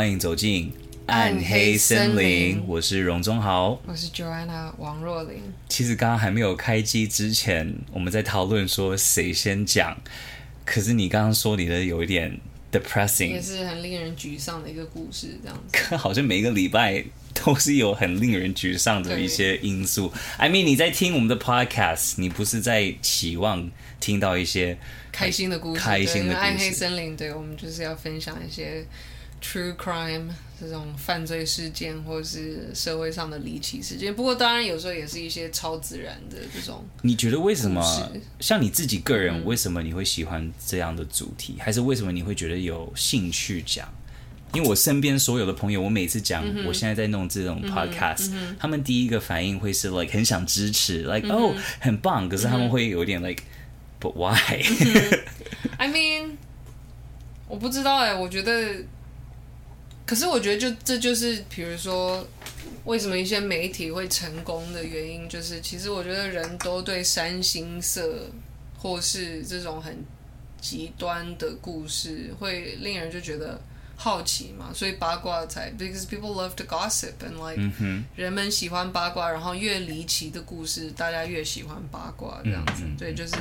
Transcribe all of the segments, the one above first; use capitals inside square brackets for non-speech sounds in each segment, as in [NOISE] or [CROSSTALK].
欢迎走进暗黑森林。我是荣忠豪，我是 Joanna 王若琳。其实刚刚还没有开机之前，我们在讨论说谁先讲。可是你刚刚说你的有一点 depressing，也是很令人沮丧的一个故事，这样子。[LAUGHS] 好像每一个礼拜都是有很令人沮丧的一些因素。[LAUGHS] I mean，你在听我们的 podcast，你不是在期望听到一些开心的故事？开心的故事。暗黑森林，对，我们就是要分享一些。True crime 这种犯罪事件，或者是社会上的离奇事件。不过，当然有时候也是一些超自然的这种。你觉得为什么？像你自己个人，为什么你会喜欢这样的主题？嗯、还是为什么你会觉得有兴趣讲？因为我身边所有的朋友，我每次讲、嗯、我现在在弄这种 podcast，、嗯嗯、他们第一个反应会是 like 很想支持，like 哦、嗯 oh, 很棒。可是他们会有点 like、嗯、but why？I mean，我不知道哎、欸，我觉得。可是我觉得，就这就是，比如说，为什么一些媒体会成功的原因，就是其实我觉得人都对三星色，或是这种很极端的故事，会令人就觉得好奇嘛，所以八卦才，because people love to gossip and like，、嗯、人们喜欢八卦，然后越离奇的故事，大家越喜欢八卦这样子，嗯、对，就是。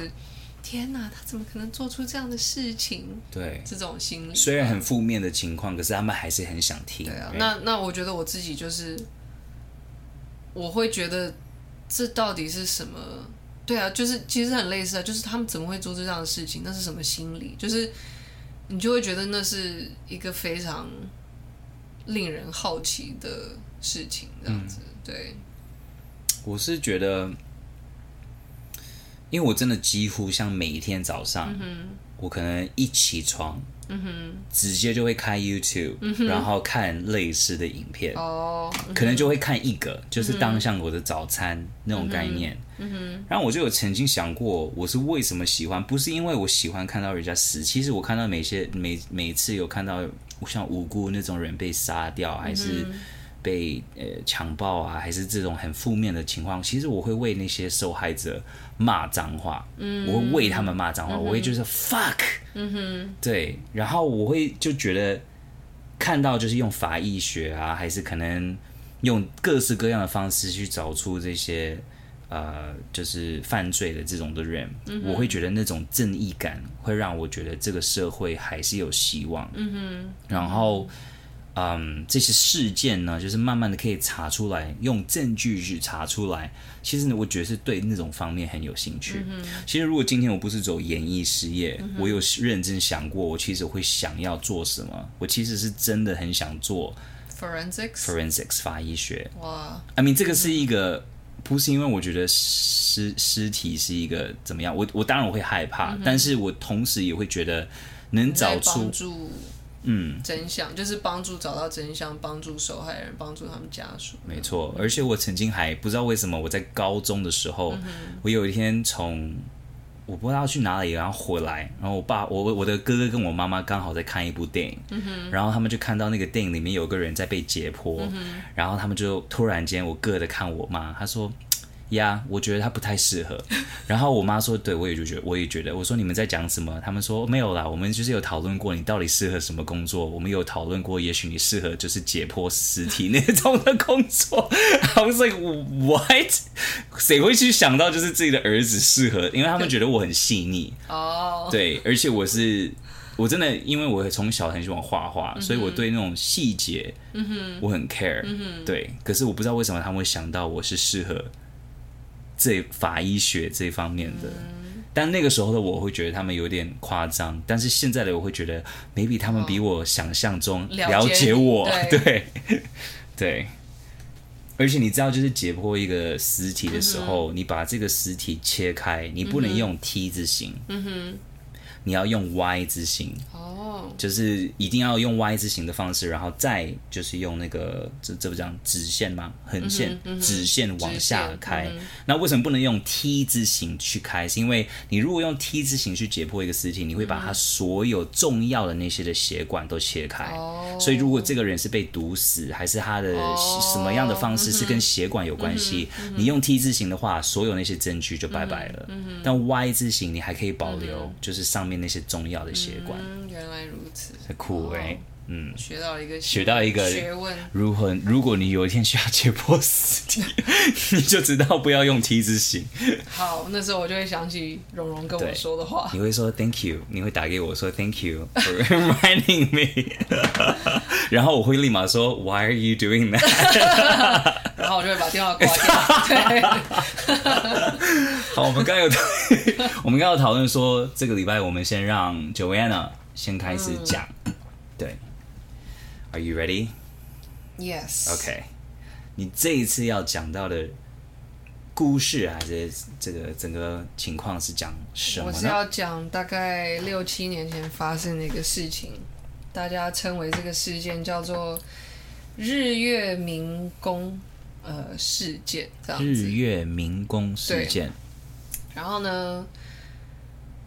天哪，他怎么可能做出这样的事情？对，这种心理虽然很负面的情况，可是他们还是很想听。对啊，那那我觉得我自己就是，我会觉得这到底是什么？对啊，就是其实很类似啊，就是他们怎么会做出这样的事情？那是什么心理？就是你就会觉得那是一个非常令人好奇的事情，这样子。嗯、对，我是觉得。因为我真的几乎像每一天早上，嗯、我可能一起床，嗯、直接就会开 YouTube，、嗯、然后看类似的影片，哦嗯、可能就会看一个，就是当像我的早餐、嗯、那种概念。嗯、然后我就有曾经想过，我是为什么喜欢？不是因为我喜欢看到人家死，其实我看到每些每每次有看到像无辜那种人被杀掉，还是。被呃强暴啊，还是这种很负面的情况，其实我会为那些受害者骂脏话，嗯，我会为他们骂脏话，嗯、我会就是 fuck，嗯哼，对，然后我会就觉得看到就是用法医学啊，还是可能用各式各样的方式去找出这些呃就是犯罪的这种的人，嗯、我会觉得那种正义感会让我觉得这个社会还是有希望，嗯哼，然后。嗯，这些事件呢，就是慢慢的可以查出来，用证据去查出来。其实呢，我觉得是对那种方面很有兴趣。嗯、其实如果今天我不是走演艺事业，嗯、我有认真想过，我其实会想要做什么。我其实是真的很想做 forensics，forensics 法医学。哇，I mean 这个是一个，嗯、不是因为我觉得尸尸体是一个怎么样，我我当然我会害怕，嗯、但是我同时也会觉得能找出。嗯，真相就是帮助找到真相，帮助受害人，帮助他们家属。没错，而且我曾经还不知道为什么我在高中的时候，嗯、我有一天从我不知道去哪里，然后回来，然后我爸我我的哥哥跟我妈妈刚好在看一部电影，嗯、然后他们就看到那个电影里面有个人在被解剖，嗯、然后他们就突然间我哥的看我妈，他说。呀我觉得他不太适合。[LAUGHS] 然后我妈说：“对，我也就觉得，我也觉得。”我说：“你们在讲什么？”他们说：“没有啦，我们就是有讨论过你到底适合什么工作。我们有讨论过，也许你适合就是解剖尸体那种的工作。[LAUGHS] ” I was like, what？谁会去想到就是自己的儿子适合？因为他们觉得我很细腻。哦。Oh. 对，而且我是我真的，因为我从小很喜欢画画，嗯、所以我对那种细节，嗯哼，我很 care。嗯哼。对，可是我不知道为什么他们会想到我是适合。这法医学这方面的，嗯、但那个时候的我会觉得他们有点夸张，但是现在的我会觉得，maybe 他们比我想象中了解我，哦、解，对 [LAUGHS] 对，而且你知道，就是解剖一个尸体的时候，嗯、你把这个尸体切开，你不能用 T 字形，嗯哼，你要用 Y 字形哦。就是一定要用 Y 字形的方式，然后再就是用那个这这不讲直线吗？横线、嗯嗯、直线往下开。嗯、那为什么不能用 T 字形去开？是因为你如果用 T 字形去解剖一个尸体，你会把它所有重要的那些的血管都切开。嗯、所以如果这个人是被毒死，还是他的什么样的方式是跟血管有关系，你用 T 字形的话，所有那些证据就拜拜了。但 Y 字形你还可以保留，就是上面那些重要的血管。嗯、原来如此。很酷哎，嗯，学到一个学到一个学问。如何？如果你有一天需要解剖尸体，[LAUGHS] 你就知道不要用 T 字形。好，那时候我就会想起蓉蓉跟我说的话。你会说 Thank you，你会打给我说 Thank you for [LAUGHS] reminding me，[LAUGHS] 然后我会立马说 Why are you doing that？然后我就会把电话挂掉。对。好，我们刚有我们刚有讨论说，这个礼拜我们先让 Joanna 先开始讲。嗯对，Are you ready? Yes. OK，你这一次要讲到的故事还是这个整个情况是讲什么呢？我是要讲大概六七年前发生的一个事情，大家称为这个事件叫做日月明宫呃事件，这样子。日月明宫事件。然后呢，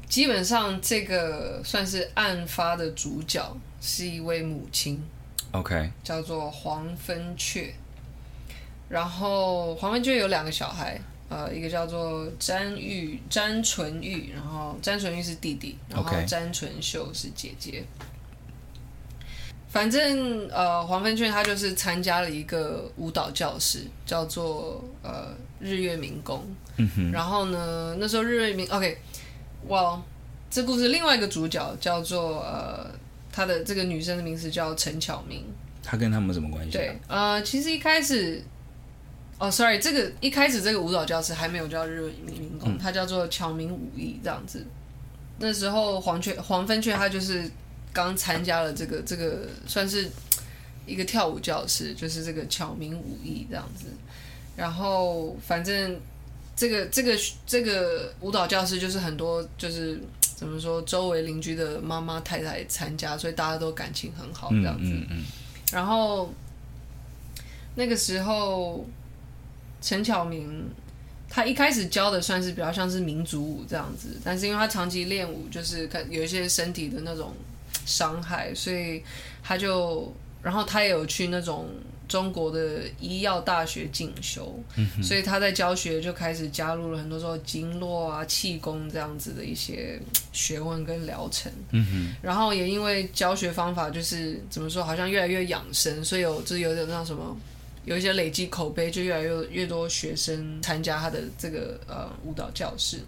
基本上这个算是案发的主角。是一位母亲，OK，叫做黄分雀。然后黄芬雀有两个小孩，呃，一个叫做詹玉詹纯玉，然后詹纯玉是弟弟，然后詹纯秀是姐姐。反正呃，黄芬雀她就是参加了一个舞蹈教室，叫做呃日月民工。嗯哼。然后呢，那时候日月明 OK，哇，这故事另外一个主角叫做呃。她的这个女生的名字叫陈巧明，她跟他们什么关系？对，呃，其实一开始，哦，sorry，这个一开始这个舞蹈教室还没有叫日月明宫，它叫做巧明武艺这样子。那时候黄雀黄芬雀她就是刚参加了这个这个算是一个跳舞教室，就是这个巧明武艺这样子。然后反正这个这个这个舞蹈教室就是很多就是。怎么说？周围邻居的妈妈太太参加，所以大家都感情很好这样子。嗯嗯嗯、然后那个时候，陈巧明他一开始教的算是比较像是民族舞这样子，但是因为他长期练舞，就是有一些身体的那种伤害，所以他就，然后他也有去那种。中国的医药大学进修，嗯、所以他在教学就开始加入了很多说经络啊、气功这样子的一些学问跟疗程。嗯、然后也因为教学方法就是怎么说，好像越来越养生，所以有就是有点那什么，有一些累积口碑，就越来越越多学生参加他的这个呃舞蹈教室。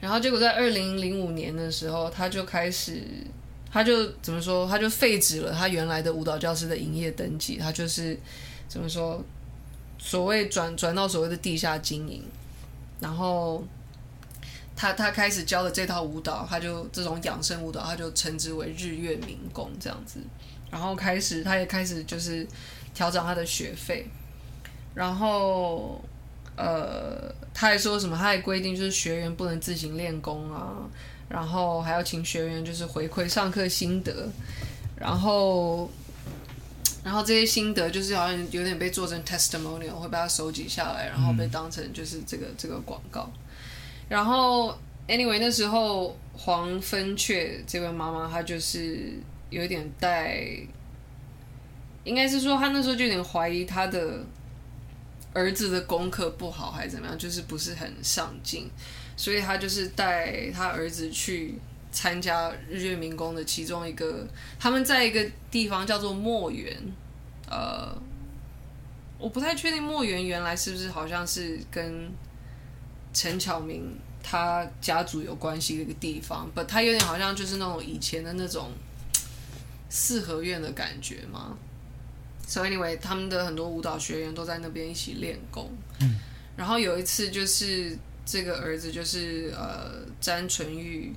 然后结果在二零零五年的时候，他就开始。他就怎么说？他就废止了他原来的舞蹈教师的营业登记。他就是怎么说？所谓转转到所谓的地下经营。然后他他开始教的这套舞蹈，他就这种养生舞蹈，他就称之为日月明宫这样子。然后开始他也开始就是调整他的学费。然后呃，他还说什么？他还规定就是学员不能自行练功啊。然后还要请学员就是回馈上课心得，然后，然后这些心得就是好像有点被做成 testimonial，会把他收集下来，然后被当成就是这个这个广告。然后 anyway 那时候黄芬雀这位妈妈她就是有点带，应该是说她那时候就有点怀疑她的儿子的功课不好还是怎么样，就是不是很上进。所以他就是带他儿子去参加日月明宫的其中一个，他们在一个地方叫做墨园，呃，我不太确定墨园原来是不是好像是跟陈巧明他家族有关系的一个地方，不，他有点好像就是那种以前的那种四合院的感觉嘛。So anyway，他们的很多舞蹈学员都在那边一起练功，嗯，然后有一次就是。这个儿子就是呃詹纯玉，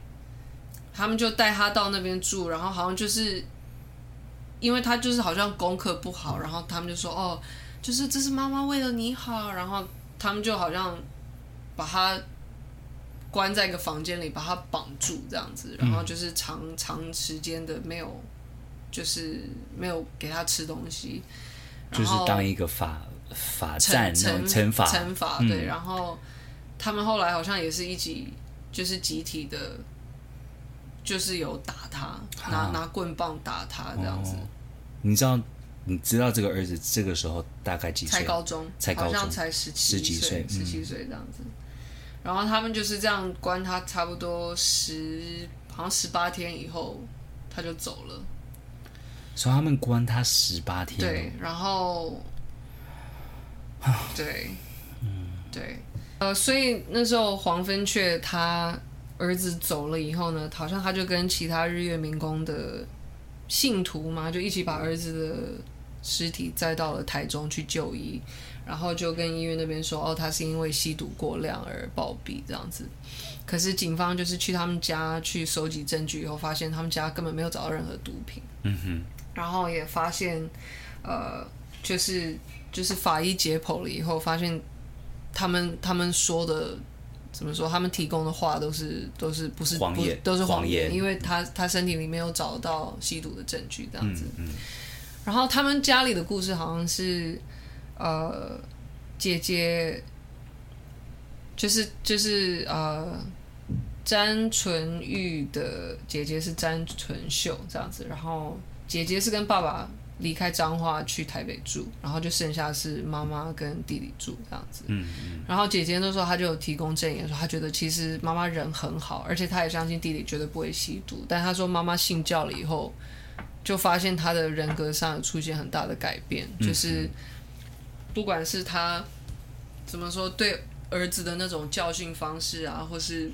他们就带他到那边住，然后好像就是，因为他就是好像功课不好，然后他们就说哦，就是这是妈妈为了你好，然后他们就好像把他关在一个房间里，把他绑住这样子，然后就是长长时间的没有，就是没有给他吃东西，就是当一个法罚站那种惩罚惩罚对，然后。他们后来好像也是一起，就是集体的，就是有打他，拿拿棍棒打他这样子。哦。你知道，你知道这个儿子这个时候大概几岁？才高中，才高中，好像才十七岁，十七岁这样子。然后他们就是这样关他差不多十，好像十八天以后，他就走了。所以他们关他十八天。对，然后，对，嗯，对，呃，所以那时候黄芬雀他儿子走了以后呢，好像他就跟其他日月民工的信徒嘛，就一起把儿子的尸体载到了台中去就医。然后就跟医院那边说，哦，他是因为吸毒过量而暴毙这样子。可是警方就是去他们家去收集证据以后，发现他们家根本没有找到任何毒品。嗯哼。然后也发现，呃，就是就是法医解剖了以后，发现他们他们说的怎么说？他们提供的话都是都是不是谎言，都是谎言，因为他他身体里没有找到吸毒的证据这样子。嗯嗯。然后他们家里的故事好像是。呃，姐姐就是就是呃，詹纯玉的姐姐是詹纯秀这样子，然后姐姐是跟爸爸离开彰化去台北住，然后就剩下是妈妈跟弟弟住这样子。嗯嗯。然后姐姐那时候她就有提供证言说，她觉得其实妈妈人很好，而且她也相信弟弟绝对不会吸毒，但她说妈妈信教了以后，就发现她的人格上有出现很大的改变，就是。不管是她怎么说对儿子的那种教训方式啊，或是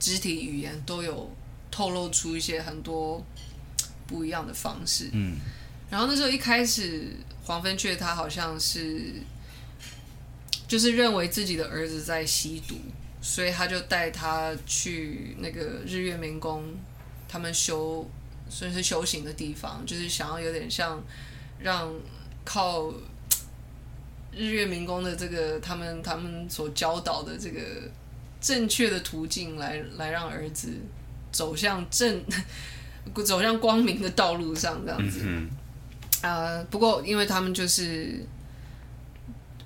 肢体语言，都有透露出一些很多不一样的方式。嗯，然后那时候一开始，黄芬雀他好像是就是认为自己的儿子在吸毒，所以他就带他去那个日月明宫，他们修算是修行的地方，就是想要有点像让靠。日月明宫的这个，他们他们所教导的这个正确的途径来，来让儿子走向正，[LAUGHS] 走向光明的道路上，这样子。呃，不过因为他们就是，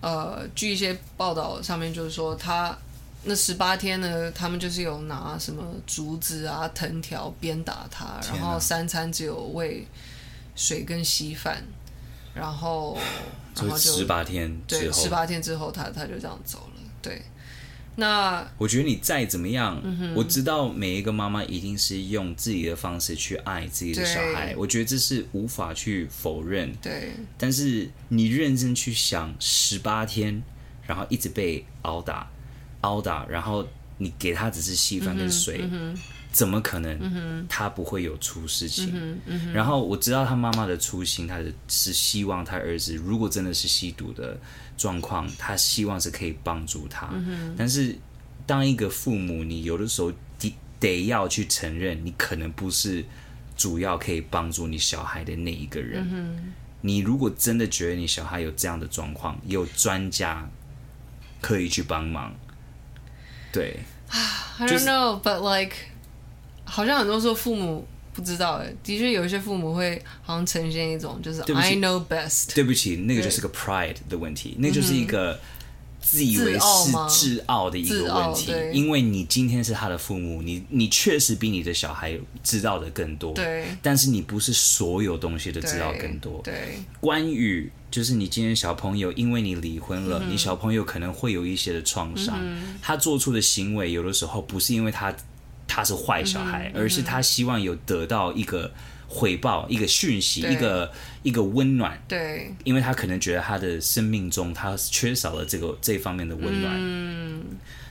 呃，据一些报道上面就是说，他那十八天呢，他们就是有拿什么竹子啊、藤条鞭打他，然后三餐只有喂水跟稀饭。然后，然后就十八天之后，对，十八天之后，他他就这样走了。对，那我觉得你再怎么样，嗯、我知道每一个妈妈一定是用自己的方式去爱自己的小孩，我觉得这是无法去否认。对，但是你认真去想，十八天，然后一直被殴打，殴打，然后你给他只是稀饭跟水。嗯嗯怎么可能？他不会有出事情。嗯嗯、然后我知道他妈妈的初心，他是是希望他儿子如果真的是吸毒的状况，他希望是可以帮助他。嗯、但是当一个父母，你有的时候得得要去承认，你可能不是主要可以帮助你小孩的那一个人。嗯、你如果真的觉得你小孩有这样的状况，有专家可以去帮忙。对，[SIGHS] I don't know,、but like. 好像很多时候父母不知道哎，的确有一些父母会好像呈现一种就是 I know best。对不起，那个就是个 pride 的问题，那就是一个自以为是自傲的一个问题。因为你今天是他的父母，你你确实比你的小孩知道的更多。对。但是你不是所有东西都知道更多。对。对关于就是你今天小朋友，因为你离婚了，嗯、你小朋友可能会有一些的创伤。嗯、他做出的行为有的时候不是因为他。他是坏小孩，而是他希望有得到一个回报、一个讯息、一个一个温暖。对，因为他可能觉得他的生命中他缺少了这个这方面的温暖。嗯，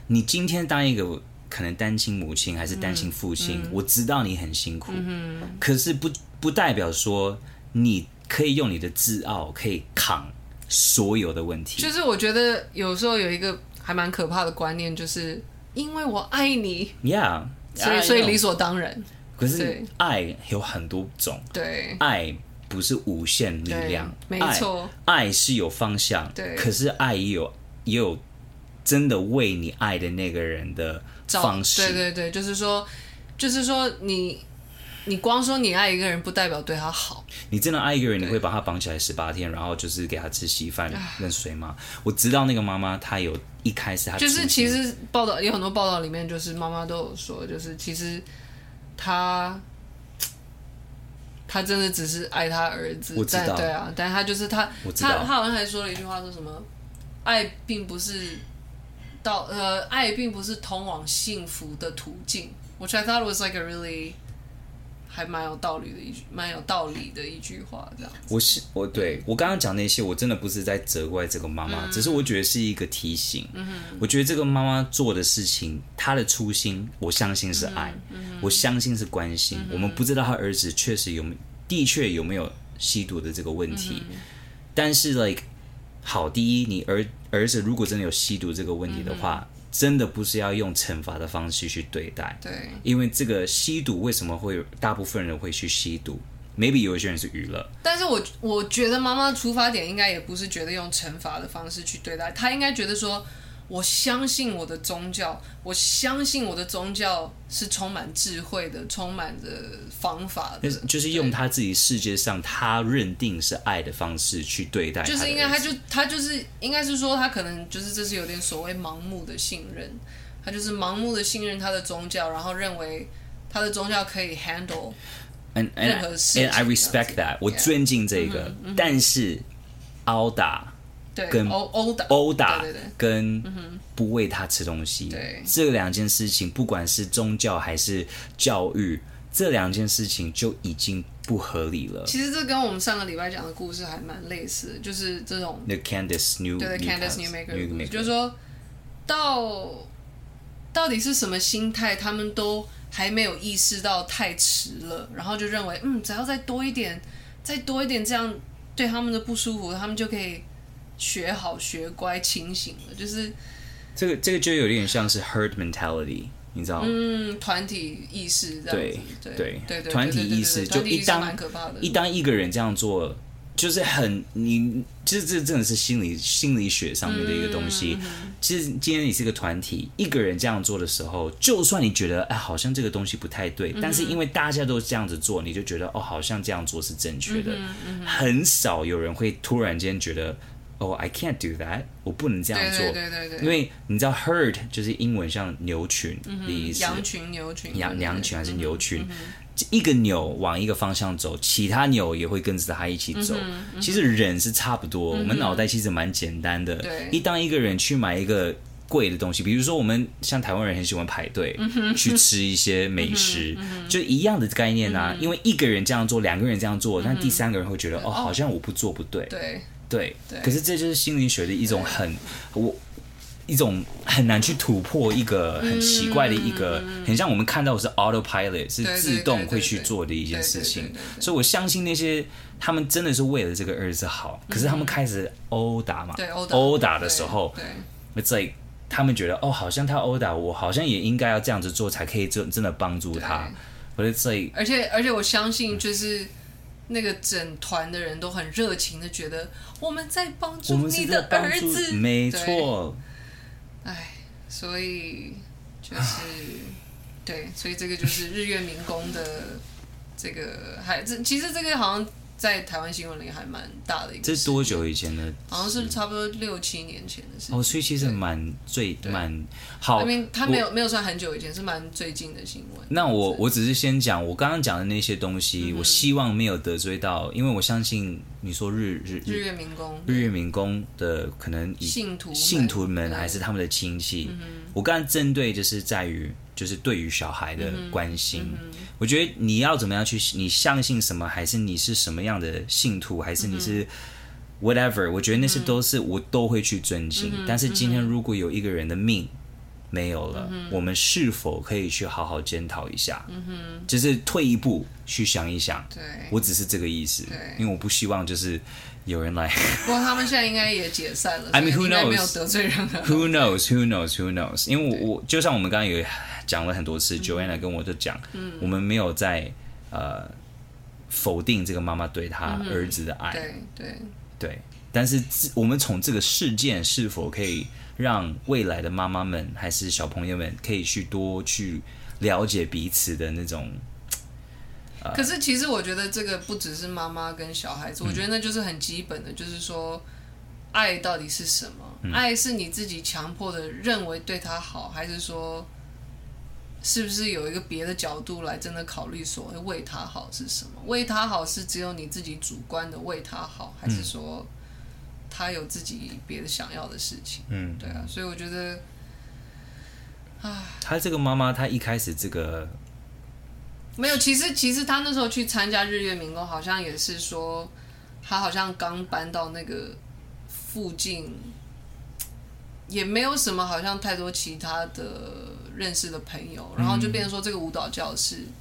你今天当一个可能单亲母亲还是单亲父亲，我知道你很辛苦，嗯可是不不代表说你可以用你的自傲可以扛所有的问题。就是我觉得有时候有一个还蛮可怕的观念，就是因为我爱你，Yeah。所以，所以理所当然。可是爱有很多种，对，爱不是无限力量，没错，爱是有方向，对。可是爱也有也有真的为你爱的那个人的方式，对对对，就是说，就是说你。你光说你爱一个人，不代表对他好。你真的爱一个人，你会把他绑起来十八天，然后就是给他吃稀饭跟水吗？我知道那个妈妈，她有一开始她就是其实报道有很多报道里面，就是妈妈都有说，就是其实她她真的只是爱她儿子。我知道，对啊，但她就是她，她她好像还说了一句话，说什么爱并不是到呃，爱并不是通往幸福的途径。Which I thought was like a really 还蛮有道理的一句，蛮有道理的一句话，这样。我是我对我刚刚讲那些，我真的不是在责怪这个妈妈，嗯、只是我觉得是一个提醒。我觉得这个妈妈做的事情，她的初心，我相信是爱，嗯、我相信是关心。嗯、我们不知道她儿子确实有没的确有没有吸毒的这个问题，嗯、但是 like 好，第一，你儿儿子如果真的有吸毒这个问题的话。嗯真的不是要用惩罚的方式去对待，对，因为这个吸毒为什么会大部分人会去吸毒？Maybe 有一些人是娱乐，但是我我觉得妈妈出发点应该也不是觉得用惩罚的方式去对待，她应该觉得说。我相信我的宗教，我相信我的宗教是充满智慧的，充满着方法的，就是用他自己世界上他认定是爱的方式去对待。就是应该，他就他就是应该是说，他可能就是这是有点所谓盲目的信任，他就是盲目的信任他的宗教，然后认为他的宗教可以 handle 任何事情。And I respect that，我尊敬这个，但是凹打。跟殴殴打、殴打跟不喂他吃东西，对这两件事情，不管是宗教还是教育，这两件事情就已经不合理了。其实这跟我们上个礼拜讲的故事还蛮类似的，就是这种。The Candice New 对 Candice Newmaker，就是说到到底是什么心态，他们都还没有意识到太迟了，然后就认为嗯，只要再多一点，再多一点，这样对他们的不舒服，他们就可以。学好学乖清醒了，就是这个这个就有点像是 herd mentality，你知道吗？嗯，团体意识这样子，对对对对，团体意识就一当一当一个人这样做，就是很你，其实这真的是心理心理学上面的一个东西。嗯、其实今天你是一个团体，一个人这样做的时候，就算你觉得哎，好像这个东西不太对，嗯、但是因为大家都这样子做，你就觉得哦，好像这样做是正确的。很少有人会突然间觉得。哦、oh，I can't do that，我不能这样做，对对对对，因为你知道 herd 就是英文像牛群的意思，羊群、牛群、羊羊群还是牛群，一个牛往一个方向走，其他牛也会跟着它一起走。其实人是差不多，嗯、我们脑袋其实蛮简单的。对，一当一个人去买一个贵的东西，比如说我们像台湾人很喜欢排队、嗯、去吃一些美食，就一样的概念啊。嗯、因为一个人这样做，两个人这样做，但第三个人会觉得、嗯、哦，好像我不做不对。对。对，对。可是这就是心理学的一种很我一种很难去突破一个很奇怪的一个，嗯、很像我们看到的是 autopilot 是自动会去做的一件事情，所以我相信那些他们真的是为了这个儿子好，可是他们开始殴打嘛，对，殴打的时候，在、like, 他们觉得哦，好像他殴打我，好像也应该要这样子做才可以真真的帮助他，我觉得这而且而且我相信就是。嗯那个整团的人都很热情的觉得我们在帮助你的儿子，没错。哎，所以就是对，所以这个就是日月民工的这个，还这其实这个好像。在台湾新闻里还蛮大的一个，这是多久以前的？好像是差不多六七年前的事情。哦，所以其实蛮最蛮好。因为他没有没有算很久以前，是蛮最近的新闻。那我我只是先讲我刚刚讲的那些东西，我希望没有得罪到，因为我相信你说日日日月民工，日月民工的可能信徒信徒们还是他们的亲戚。我刚刚针对就是在于。就是对于小孩的关心，嗯嗯、我觉得你要怎么样去，你相信什么，还是你是什么样的信徒，还是你是 whatever，我觉得那些都是我都会去尊敬。嗯、但是今天如果有一个人的命没有了，嗯、我们是否可以去好好检讨一下？嗯哼，就是退一步去想一想。对，我只是这个意思。对，因为我不希望就是有人来。不过他们现在应该也解散了。I mean, who knows？没有得罪人。Who knows? Who knows? Who knows? 因为我我就像我们刚刚有。讲了很多次，Joanna 跟我就讲，嗯、我们没有在呃否定这个妈妈对她儿子的爱，对、嗯、对对，但是我们从这个事件是否可以让未来的妈妈们还是小朋友们可以去多去了解彼此的那种，呃、可是其实我觉得这个不只是妈妈跟小孩子，嗯、我觉得那就是很基本的，就是说爱到底是什么？嗯、爱是你自己强迫的认为对他好，还是说？是不是有一个别的角度来真的考虑所谓，为他好是什么？为他好是只有你自己主观的为他好，还是说他有自己别的想要的事情？嗯，对啊，所以我觉得，啊，他这个妈妈，她一开始这个没有，其实其实他那时候去参加日月民工，好像也是说他好像刚搬到那个附近，也没有什么好像太多其他的认识的朋友，然后就变成说这个舞蹈教室，嗯、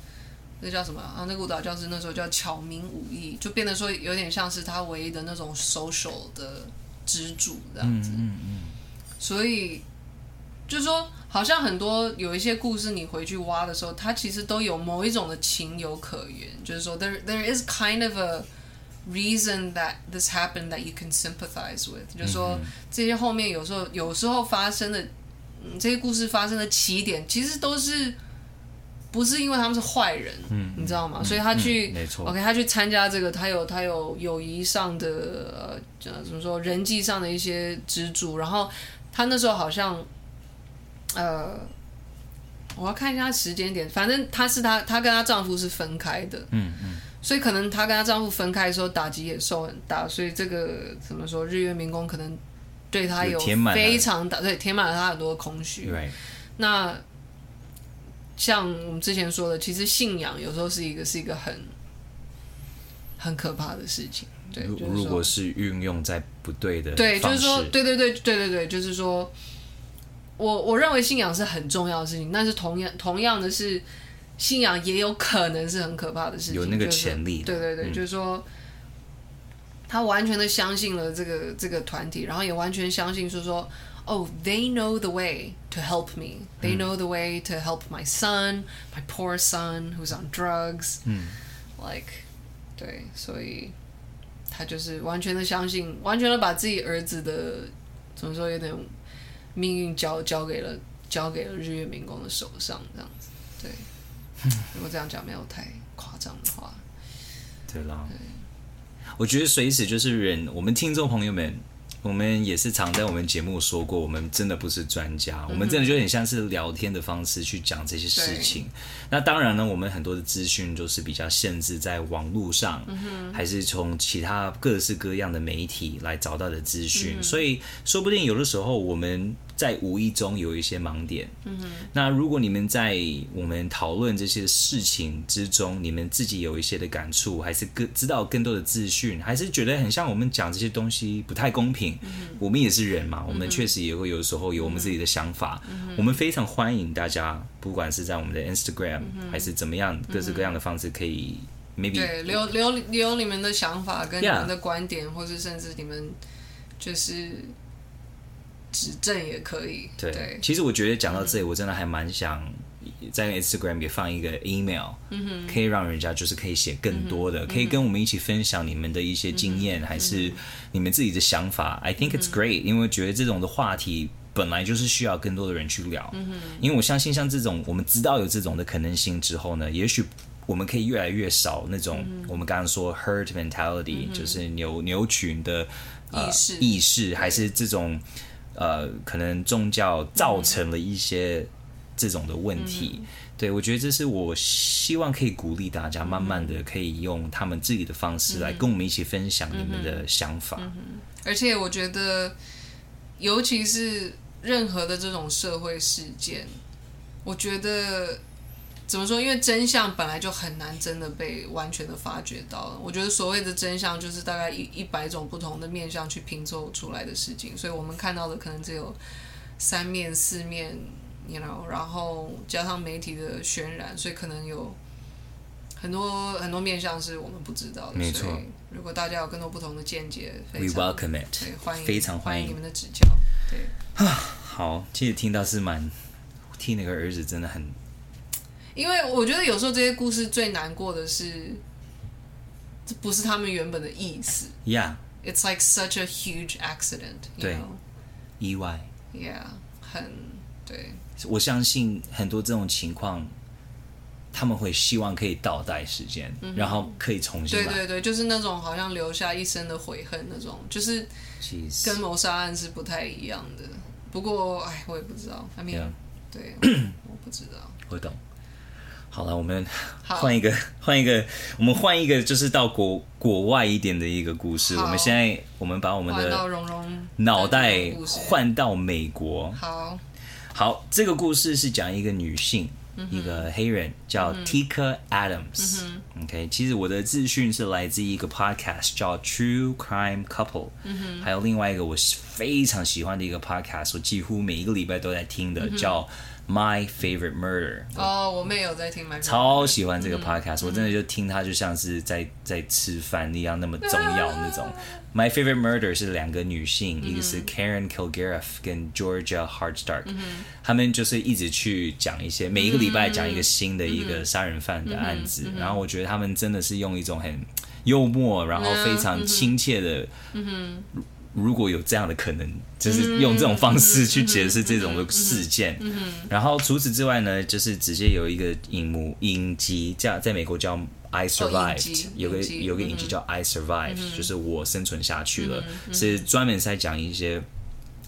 那叫什么啊？那个舞蹈教室那时候叫巧明舞艺，就变得说有点像是他唯一的那种 social 的支柱这样子。嗯嗯嗯。所以就是说。好像很多有一些故事，你回去挖的时候，它其实都有某一种的情有可原。就是说，there there is kind of a reason that this happened that you can sympathize with。就是说，这些后面有时候有时候发生的，嗯，这些故事发生的起点，其实都是不是因为他们是坏人，嗯，你知道吗？所以他去，没错，OK，他去参加这个，他有他有友谊上的呃，怎么说，人际上的一些支柱。然后他那时候好像。呃，我要看一下时间点。反正她是她，她跟她丈夫是分开的。嗯嗯。所以可能她跟她丈夫分开的时候，打击也受很大。所以这个怎么说？日月民工可能对她有非常大，对，填满了她很多空虚。Right. 那像我们之前说的，其实信仰有时候是一个是一个很很可怕的事情。对，就是、如果是运用在不对的，对，就是说，对对对对对对，就是说。我我认为信仰是很重要的事情，但是同样同样的是，信仰也有可能是很可怕的事情。有那个潜力。对对对，嗯、就是说，他完全的相信了这个这个团体，然后也完全相信说说，哦、oh,，they know the way to help me，they、嗯、know the way to help my son，my poor son who's on drugs。嗯。Like，对，所以他就是完全的相信，完全的把自己儿子的怎么说有点。命运交交给了交给了日月民工的手上，这样子，对。[LAUGHS] 如果这样讲没有太夸张的话，对啦。对，我觉得随时就是人，我们听众朋友们，我们也是常在我们节目说过，我们真的不是专家，嗯、我们真的就很像是聊天的方式去讲这些事情。那当然呢，我们很多的资讯都是比较限制在网络上，嗯、还是从其他各式各样的媒体来找到的资讯，嗯、所以说不定有的时候我们。在无意中有一些盲点。嗯哼。那如果你们在我们讨论这些事情之中，你们自己有一些的感触，还是更知道更多的资讯，还是觉得很像我们讲这些东西不太公平。嗯。我们也是人嘛，我们确实也会有时候有我们自己的想法。我们非常欢迎大家，不管是在我们的 Instagram 还是怎么样，各式各样的方式可以 maybe 对留留留你们的想法跟你们的观点，或是甚至你们就是。指正也可以。对，对其实我觉得讲到这里，嗯、我真的还蛮想在 Instagram 也放一个 email，嗯哼，可以让人家就是可以写更多的，嗯、可以跟我们一起分享你们的一些经验，嗯、还是你们自己的想法。嗯、I think it's great，因为觉得这种的话题本来就是需要更多的人去聊。嗯哼，因为我相信像这种我们知道有这种的可能性之后呢，也许我们可以越来越少那种、嗯、我们刚刚说 hurt mentality，、嗯、就是牛牛群的、呃、意识，意识还是这种。呃，可能宗教造成了一些这种的问题，嗯、对，我觉得这是我希望可以鼓励大家，慢慢的可以用他们自己的方式来跟我们一起分享你们的想法。嗯嗯、而且我觉得，尤其是任何的这种社会事件，我觉得。怎么说？因为真相本来就很难真的被完全的发掘到。我觉得所谓的真相就是大概一一百种不同的面相去拼凑出来的事情，所以我们看到的可能只有三面四面，you know，然后加上媒体的渲染，所以可能有很多很多面相是我们不知道的。没错。如果大家有更多不同的见解，We welcome it，对，欢迎，非常欢迎，欢迎你们的指教。对啊，[SIGHS] 好，其实听到是蛮替那个儿子真的很。因为我觉得有时候这些故事最难过的是，这不是他们原本的意思。Yeah，it's like such a huge accident。对，意外。Yeah，很对。我相信很多这种情况，他们会希望可以倒带时间，然后可以重新来。对对对，就是那种好像留下一生的悔恨那种，就是跟谋杀案是不太一样的。不过，哎，我也不知道。I mean, Yeah. 对，我不知道。我懂。好了，我们换一个，[LAUGHS] 换一个，我们换一个，就是到国国外一点的一个故事。我们现在，我们把我们的脑袋换到美国。好，好，这个故事是讲一个女性，一个黑人叫 Tika Adams。OK，其实我的资讯是来自一个 podcast 叫 True Crime Couple，还有另外一个我非常喜欢的一个 podcast，我几乎每一个礼拜都在听的，叫 My Favorite Murder。哦，我们也有在听 My，超喜欢这个 podcast，我真的就听它就像是在在吃饭一样那么重要那种。My Favorite Murder 是两个女性，一个是 Karen Kilgariff 跟 Georgia Hardstark，他们就是一直去讲一些每一个礼拜讲一个新的一个杀人犯的案子，然后我觉得他们真的是用一种很幽默，然后非常亲切的，如果有这样的可能，就是用这种方式去解释这种的事件。然后除此之外呢，就是直接有一个影幕影集叫在美国叫。I survived，有个有个影集叫 I survived，就是我生存下去了，是专门在讲一些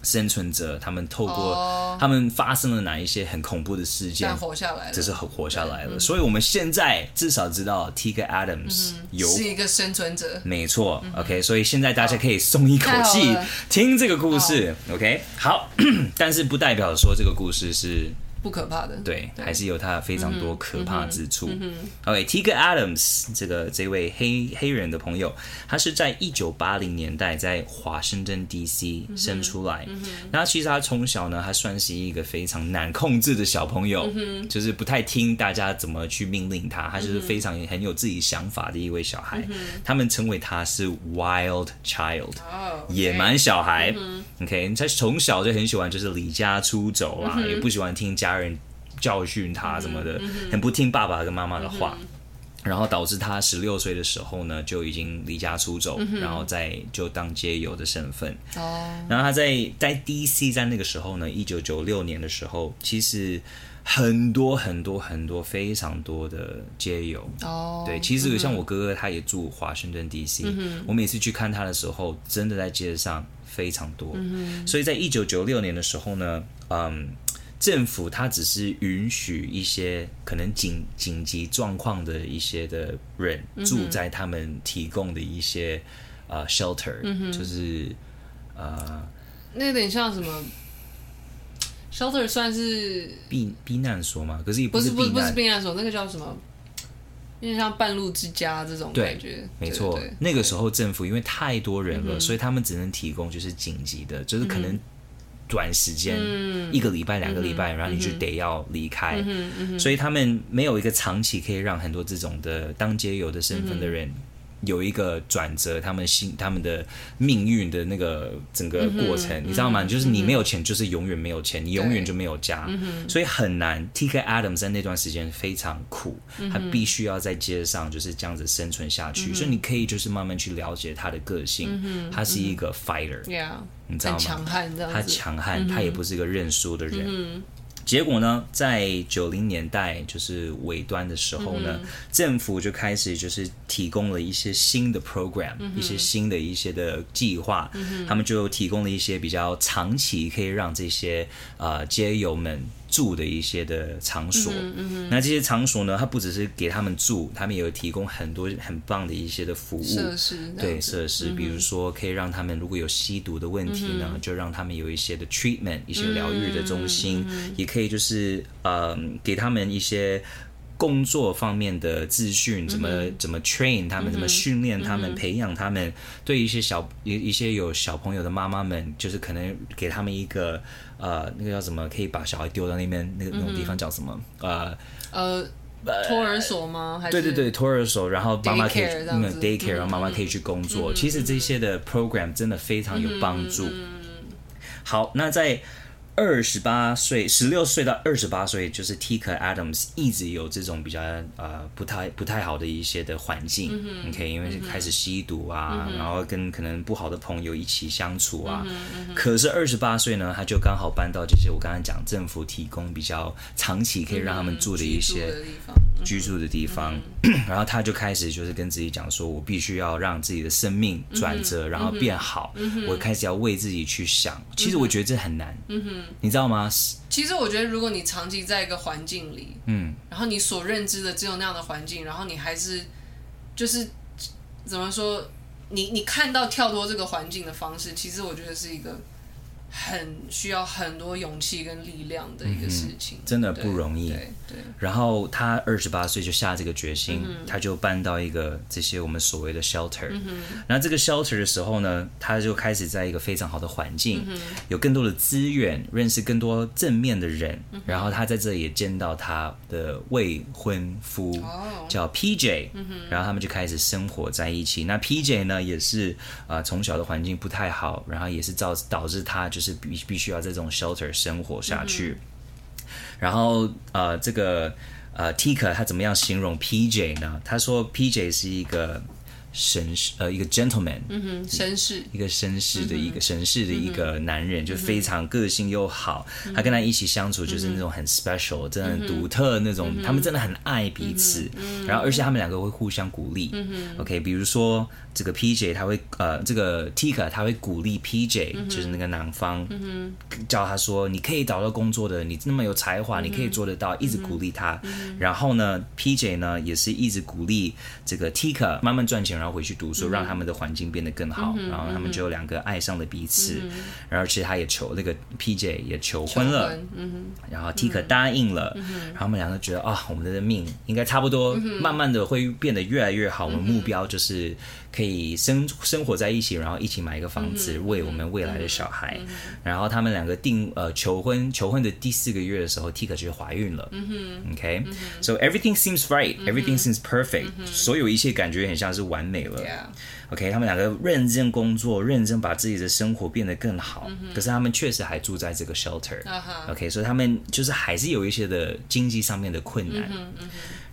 生存者，他们透过他们发生了哪一些很恐怖的事件，活下来了，只是活下来了。所以我们现在至少知道 Tika Adams 有是一个生存者，没错。OK，所以现在大家可以松一口气，听这个故事。OK，好，[COUGHS] 但是不代表说这个故事是。不可怕的，对，对还是有他非常多可怕之处。嗯嗯、OK，Tika Adams 这个这位黑黑人的朋友，他是在一九八零年代在华盛顿 DC 生出来。嗯嗯、然后其实他从小呢，他算是一个非常难控制的小朋友，嗯、就是不太听大家怎么去命令他，他就是非常很有自己想法的一位小孩。嗯、他们称为他是 Wild Child，、野蛮小孩。嗯、OK，他从小就很喜欢就是离家出走啊，嗯、也不喜欢听家。家人教训他什么的，很不听爸爸跟妈妈的话，然后导致他十六岁的时候呢，就已经离家出走，然后在就当街友的身份。哦然后他在在 DC 在那个时候呢，一九九六年的时候，其实很多很多很多非常多的街友。对，其实像我哥哥，他也住华盛顿 DC，我每次去看他的时候，真的在街上非常多。所以在一九九六年的时候呢，嗯。政府它只是允许一些可能紧紧急状况的一些的人住在他们提供的一些呃 shelter，就是呃，那有点像什么 shelter 算是避避难所嘛？可是也不是不是不是避难所，那个叫什么？有点像半路之家这种感觉。没错，那个时候政府因为太多人了，所以他们只能提供就是紧急的，就是可能。短时间，嗯、一个礼拜、两个礼拜，嗯、然后你就得要离开，所以他们没有一个长期可以让很多这种的当街游的身份的人。有一个转折，他们心、他们的命运的那个整个过程，嗯、你知道吗？就是你没有钱，就是永远没有钱，嗯、你永远就没有家，嗯、所以很难。Tika Adams 在那段时间非常苦，他必须要在街上就是这样子生存下去。嗯、所以你可以就是慢慢去了解他的个性，他是一个 fighter，、嗯、你知道吗？强悍，他强悍，他也不是一个认输的人。嗯结果呢，在九零年代就是尾端的时候呢，嗯、政府就开始就是提供了一些新的 program，、嗯、一些新的一些的计划，嗯、他们就提供了一些比较长期可以让这些呃街友们。住的一些的场所，嗯嗯、那这些场所呢，它不只是给他们住，他们也有提供很多很棒的一些的服务。设施，对设施，比如说可以让他们如果有吸毒的问题呢，嗯、就让他们有一些的 treatment，一些疗愈的中心，嗯、也可以就是呃给他们一些。工作方面的资讯，怎么、怎么 train 他们，怎么训练他们，培养他们。对一些小一一些有小朋友的妈妈们，就是可能给他们一个呃，那个叫什么，可以把小孩丢到那边那个那种地方叫什么？呃呃，托儿所吗？还是对对对，托儿所，然后妈妈可以 care，嗯，day care，然后妈妈可以去工作。嗯、其实这些的 program 真的非常有帮助。好，那在。二十八岁，十六岁到二十八岁，就是 Tika Adams 一直有这种比较呃不太不太好的一些的环境。OK，因为开始吸毒啊，嗯、然后跟可能不好的朋友一起相处啊。可是二十八岁呢，他就刚好搬到这些我刚刚讲政府提供比较长期可以让他们住的一些居住的地方。嗯、然后他就开始就是跟自己讲说，我必须要让自己的生命转折，嗯、然后变好。我开始要为自己去想。其实我觉得这很难。嗯哼你知道吗？其实我觉得，如果你长期在一个环境里，嗯，然后你所认知的只有那样的环境，然后你还是就是怎么说，你你看到跳脱这个环境的方式，其实我觉得是一个很需要很多勇气跟力量的一个事情，嗯、真的不容易。对，对，然后他二十八岁就下这个决心，嗯、他就搬到一个这些我们所谓的 shelter。嗯。然后这个 shelter 的时候呢，他就开始在一个非常好的环境，嗯、有更多的资源，认识更多正面的人。嗯、然后他在这里也见到他的未婚夫，哦、叫 PJ。嗯。然后他们就开始生活在一起。那 PJ 呢，也是啊、呃，从小的环境不太好，然后也是造导致他就。就是必必须要在这种 shelter 生活下去，嗯、然后呃，这个呃，Tika 他怎么样形容 PJ 呢？他说 PJ 是一个。绅士呃，一个 gentleman，嗯哼，绅士，一个绅士的一个绅士的一个男人，就非常个性又好。他跟他一起相处就是那种很 special，、真的很独特那种。他们真的很爱彼此，嗯、然后而且他们两个会互相鼓励。嗯、哼。OK，比如说这个 PJ 他会呃，这个 Tika 他会鼓励 PJ，、就是那个男方，嗯、哼。叫他说你可以找到工作的，你那么有才华，你可以做得到，一直鼓励他。然后呢，PJ 呢也是一直鼓励这个 Tika 慢慢赚钱。然后回去读书，让他们的环境变得更好。然后他们就两个爱上了彼此。然后其实他也求那个 PJ 也求婚了。然后 Tika 答应了。然后他们两个觉得啊，我们的命应该差不多，慢慢的会变得越来越好。我们目标就是可以生生活在一起，然后一起买一个房子，为我们未来的小孩。然后他们两个定呃求婚，求婚的第四个月的时候，Tika 就怀孕了。OK，so everything seems right, everything seems perfect，所有一切感觉很像是完美了。OK，他们两个认真工作，认真把自己的生活变得更好。可是他们确实还住在这个 shelter。OK，所以他们就是还是有一些的经济上面的困难。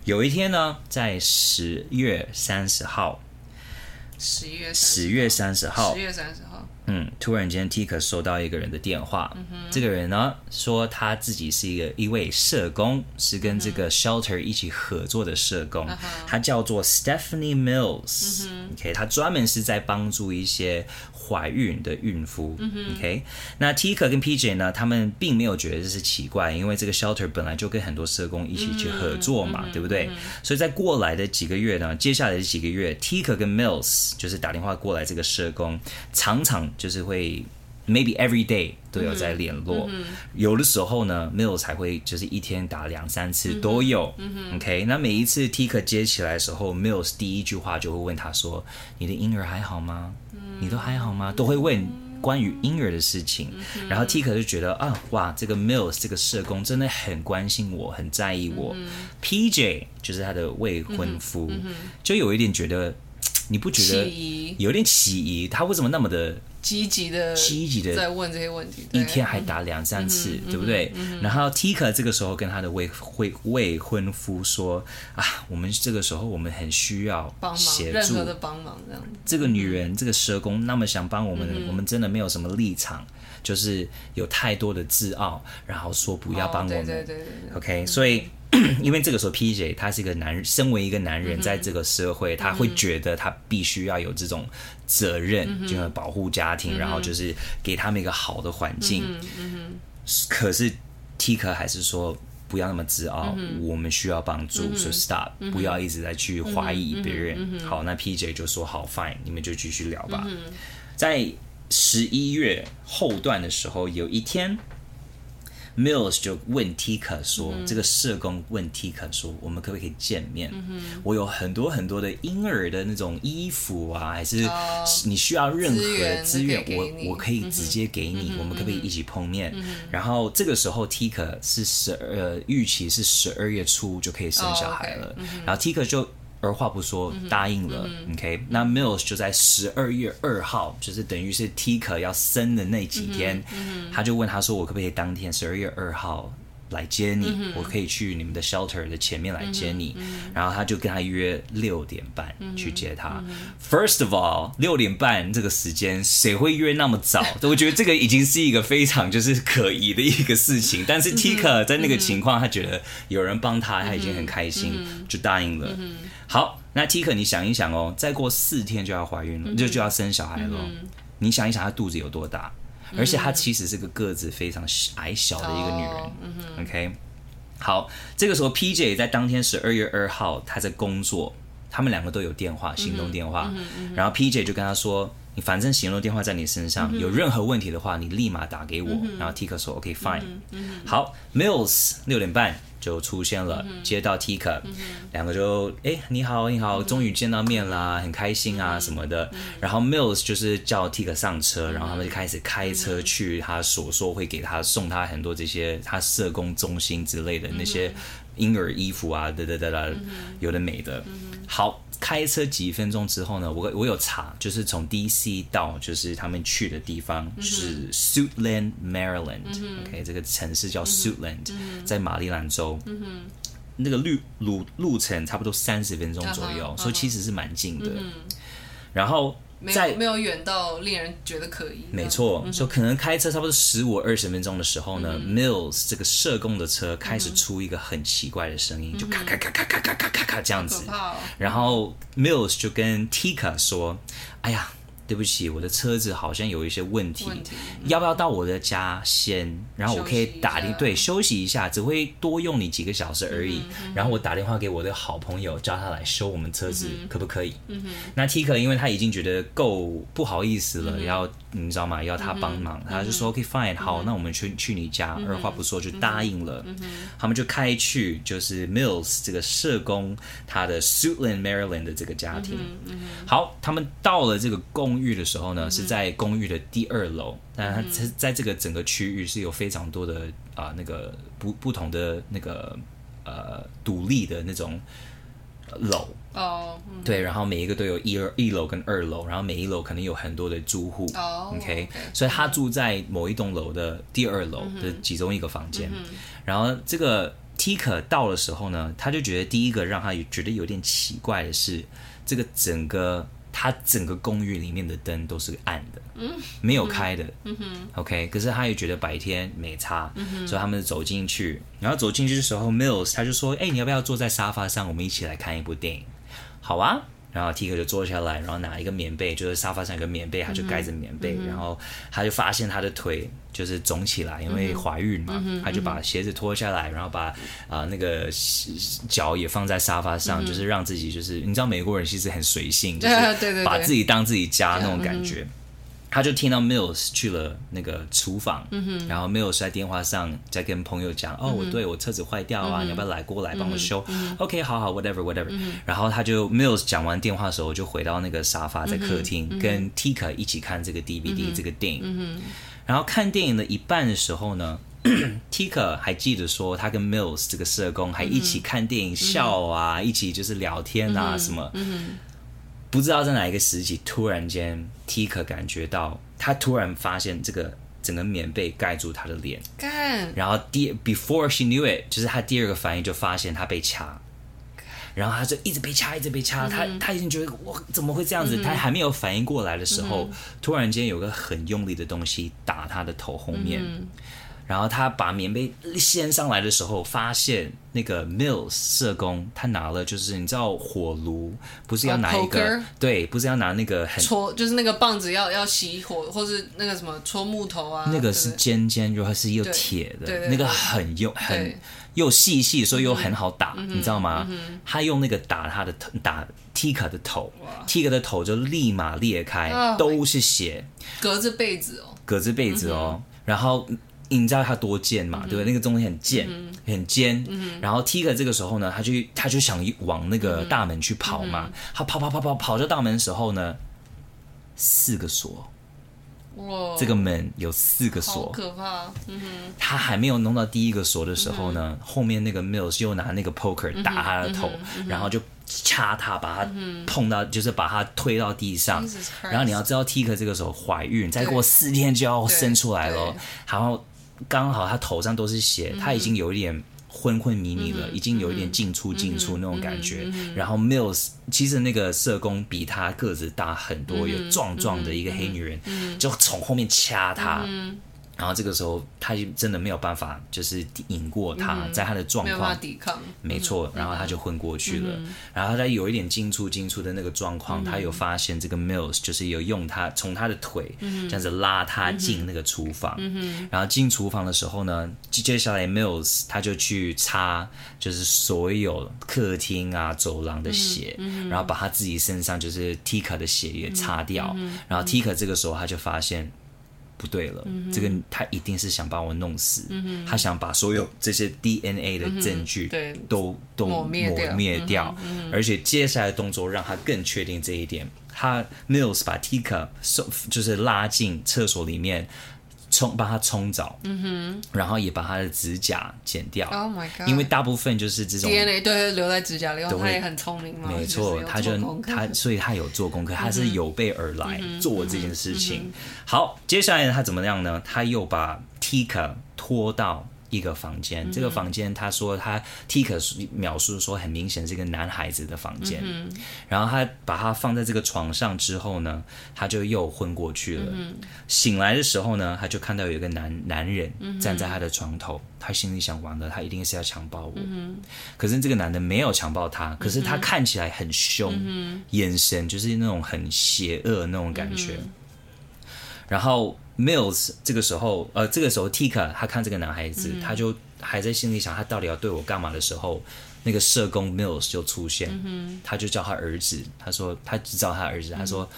有一天呢，在十月三十号。十月十月三十号，十月三十号，嗯，突然间，Tika 收到一个人的电话。嗯、这个人呢，说他自己是一个一位社工，是跟这个 shelter 一起合作的社工。嗯、他叫做 Stephanie Mills。OK，他专门是在帮助一些。怀孕的孕妇、嗯、，OK，那 Tika 跟 PJ 呢？他们并没有觉得这是奇怪，因为这个 shelter 本来就跟很多社工一起去合作嘛，嗯、对不对？嗯、所以在过来的几个月呢，接下来的几个月，Tika 跟 Mills 就是打电话过来，这个社工常常就是会 maybe every day 都有在联络，有的时候呢，Mills 才会就是一天打两三次都有、，OK，那每一次 Tika 接起来的时候，Mills 第一句话就会问他说：“你的婴儿还好吗？”你都还好吗？都会问关于婴儿的事情，然后 Tika 就觉得啊，哇，这个 Mills 这个社工真的很关心我，很在意我。PJ 就是他的未婚夫，就有一点觉得，[TSK] 你不觉得有点起疑？他为什么那么的？积极的，积极的在问这些问题，一天还打两三次，对不对？然后 Tika 这个时候跟他的未未未婚夫说啊，我们这个时候我们很需要帮忙，任何的帮忙这样。这个女人，这个社工那么想帮我们，我们真的没有什么立场，就是有太多的自傲，然后说不要帮我们。对对对对。OK，所以。[CLEARS THROAT] 因为这个时候，PJ 他是一个男人，身为一个男人，在这个社会，他会觉得他必须要有这种责任，就要保护家庭，然后就是给他们一个好的环境。可是 Tika 还是说不要那么自傲，我们需要帮助，说 Stop，不要一直在去怀疑别人。好，那 PJ 就说好，Fine，你们就继续聊吧。在十一月后段的时候，有一天。Mills 就问 Tika 说：“嗯、这个社工问 Tika 说，我们可不可以见面？嗯、我有很多很多的婴儿的那种衣服啊，还是你需要任何的资源，我我可以直接给你。嗯、我们可不可以一起碰面？嗯、然后这个时候 Tika 是十二预期是十二月初就可以生小孩了。Oh, okay. 然后 Tika 就。”二话不说答应了，OK，那 Mills 就在十二月二号，就是等于是 Tika 要生的那几天，他就问他说：“我可不可以当天十二月二号？”来接你，嗯、我可以去你们的 shelter 的前面来接你，然后他就跟他约六点半去接他。嗯、First of all，六点半这个时间谁会约那么早？[LAUGHS] 我觉得这个已经是一个非常就是可疑的一个事情。但是 Tika 在那个情况，他觉得有人帮他，他已经很开心，就答应了。嗯、好，那 Tika 你想一想哦，再过四天就要怀孕了，就就要生小孩了。嗯、你想一想，她肚子有多大？而且她其实是个个子非常矮小的一个女人。Oh, OK，好，这个时候 PJ 在当天十二月二号，他在工作，他们两个都有电话，行动电话。然后 PJ 就跟他说：“你反正行动电话在你身上，有任何问题的话，你立马打给我。然后 Tika 说 OK fine。好，Mills 六点半就出现了，接到 Tika，两个就哎你好你好，终于见到面啦，很开心啊什么的。然后 Mills 就是叫 Tika 上车，然后他们就开始开车去他所说会给他送他很多这些他社工中心之类的那些婴儿衣服啊，哒哒哒哒，有的没的。好。开车几分钟之后呢，我我有查，就是从 DC 到就是他们去的地方是 Suitland, Maryland，OK，这个城市叫 Suitland，在马里兰州。那个路路路程差不多三十分钟左右，所以其实是蛮近的。然后。在没有远到令人觉得可疑。没错，就可能开车差不多十五二十分钟的时候呢，Mills 这个社工的车开始出一个很奇怪的声音，就咔咔咔咔咔咔咔咔咔这样子。然后 Mills 就跟 Tika 说：“哎呀。”对不起，我的车子好像有一些问题，问题嗯、要不要到我的家先？然后我可以打电对休息一下，只会多用你几个小时而已。嗯嗯、然后我打电话给我的好朋友，叫他来修我们车子，嗯、可不可以？嗯、哼那 Tika 因为他已经觉得够不好意思了，嗯、要你知道吗？要他帮忙，嗯、他就说 OK fine，好，嗯、那我们去去你家。二话不说就答应了。嗯、他们就开去就是 Mills 这个社工他的 Suitland Maryland 的这个家庭。嗯、好，他们到了这个公。寓的时候呢，是在公寓的第二楼，但它在在这个整个区域是有非常多的啊、呃、那个不不同的那个呃独立的那种楼。哦，对，然后每一个都有一二一楼跟二楼，然后每一楼可能有很多的住户哦，OK，所以他住在某一栋楼的第二楼的其中一个房间，然后这个 Tika 到的时候呢，他就觉得第一个让他觉得有点奇怪的是这个整个。他整个公寓里面的灯都是暗的，嗯、没有开的。嗯、OK，可是他也觉得白天没差，嗯、所以他们走进去。然后走进去的时候，Mills 他就说：“哎，你要不要坐在沙发上，我们一起来看一部电影？”好啊。然后 Tika 就坐下来，然后拿一个棉被，就是沙发上有个棉被，他就盖着棉被，嗯、然后他就发现他的腿就是肿起来，因为怀孕嘛，嗯、他就把鞋子脱下来，然后把啊、呃、那个脚也放在沙发上，嗯、就是让自己就是你知道美国人其实很随性，[LAUGHS] 就是把自己当自己家那种感觉。他就听到 Mills 去了那个厨房，嗯、然后 Mills 在电话上在跟朋友讲：“嗯、哦，我对我车子坏掉啊，嗯、你要不要来过来帮我修、嗯、？”OK，好好，whatever whatever。嗯、然后他就 Mills 讲完电话的时候，就回到那个沙发在客厅，嗯、跟 Tika 一起看这个 DVD、这个电影。嗯、然后看电影的一半的时候呢，[CLEARS THROAT] Tika 还记得说，他跟 Mills 这个社工还一起看电影笑啊，嗯、一起就是聊天啊、什么。嗯不知道在哪一个时期，突然间，Tika 感觉到他突然发现这个整个棉被盖住他的脸，干。然后第 before she knew it，就是他第二个反应就发现他被掐，然后他就一直被掐，一直被掐，嗯、他他已经觉得我怎么会这样子？嗯、他还没有反应过来的时候，嗯、突然间有个很用力的东西打他的头后面。嗯然后他把棉被掀上来的时候，发现那个 Mills 社工他拿了，就是你知道火炉不是要拿一个、oh, 对，不是要拿那个很戳，就是那个棒子要要熄火，或是那个什么戳木头啊。那个是尖尖，又还是又铁的，那个很用很又细细，所以又很好打，嗯、你知道吗？他用那个打他的头，打 Tika 的头，Tika 的头就立马裂开，oh, 都是血，隔着被子哦，隔着被子哦，嗯、然后。你知道他多贱嘛？对不对？那个东西很贱，很尖。然后 Tika 这个时候呢，他就他就想往那个大门去跑嘛。他跑跑跑跑跑到大门的时候呢，四个锁。哇！这个门有四个锁，可怕。他还没有弄到第一个锁的时候呢，后面那个 Mills 又拿那个 poker 打他的头，然后就掐他，把他碰到，就是把他推到地上。然后你要知道，Tika 这个时候怀孕，再过四天就要生出来了，然后。刚好他头上都是血，他已经有一点昏昏迷迷了，已经有一点进出进出那种感觉。然后 Mills 其实那个社工比他个子大很多，有壮壮的一个黑女人，就从后面掐他，然后这个时候，他就真的没有办法，就是赢过他，嗯、在他的状况，没有法抵抗，没错。然后他就昏过去了。嗯、然后他有一点进出进出的那个状况，嗯、他有发现这个 Mills 就是有用他从他的腿这样子拉他进那个厨房。嗯、然后进厨房的时候呢，接下来 Mills 他就去擦，就是所有客厅啊、走廊的血，嗯、然后把他自己身上就是 Tika 的血也擦掉。嗯、然后 Tika 这个时候他就发现。不对了，嗯、这个他一定是想把我弄死，嗯、他想把所有这些 DNA 的证据都、嗯、都抹灭掉，而且接下来的动作让他更确定这一点。他 Mills 把 Tika 送，就是拉进厕所里面。冲帮他冲澡，嗯哼，然后也把他的指甲剪掉。Oh my god！因为大部分就是这种 DNA 对留在指甲里，他也很聪明嘛。没错，他就他，所以他有做功课，他是有备而来做这件事情。好，接下来他怎么样呢？他又把 Tika 拖到。一个房间，嗯、这个房间，他说他 Tika 描述说很明显是一个男孩子的房间，嗯、然后他把他放在这个床上之后呢，他就又昏过去了。嗯、醒来的时候呢，他就看到有一个男男人站在他的床头，嗯、他心里想完了，他一定是要强暴我。嗯、可是这个男的没有强暴他，可是他看起来很凶，嗯、眼神就是那种很邪恶那种感觉，嗯、然后。Mills 这个时候，呃，这个时候 Tika 他看这个男孩子，嗯、他就还在心里想他到底要对我干嘛的时候，那个社工 Mills 就出现，嗯、他就叫他儿子，他说他只找他儿子，嗯、他说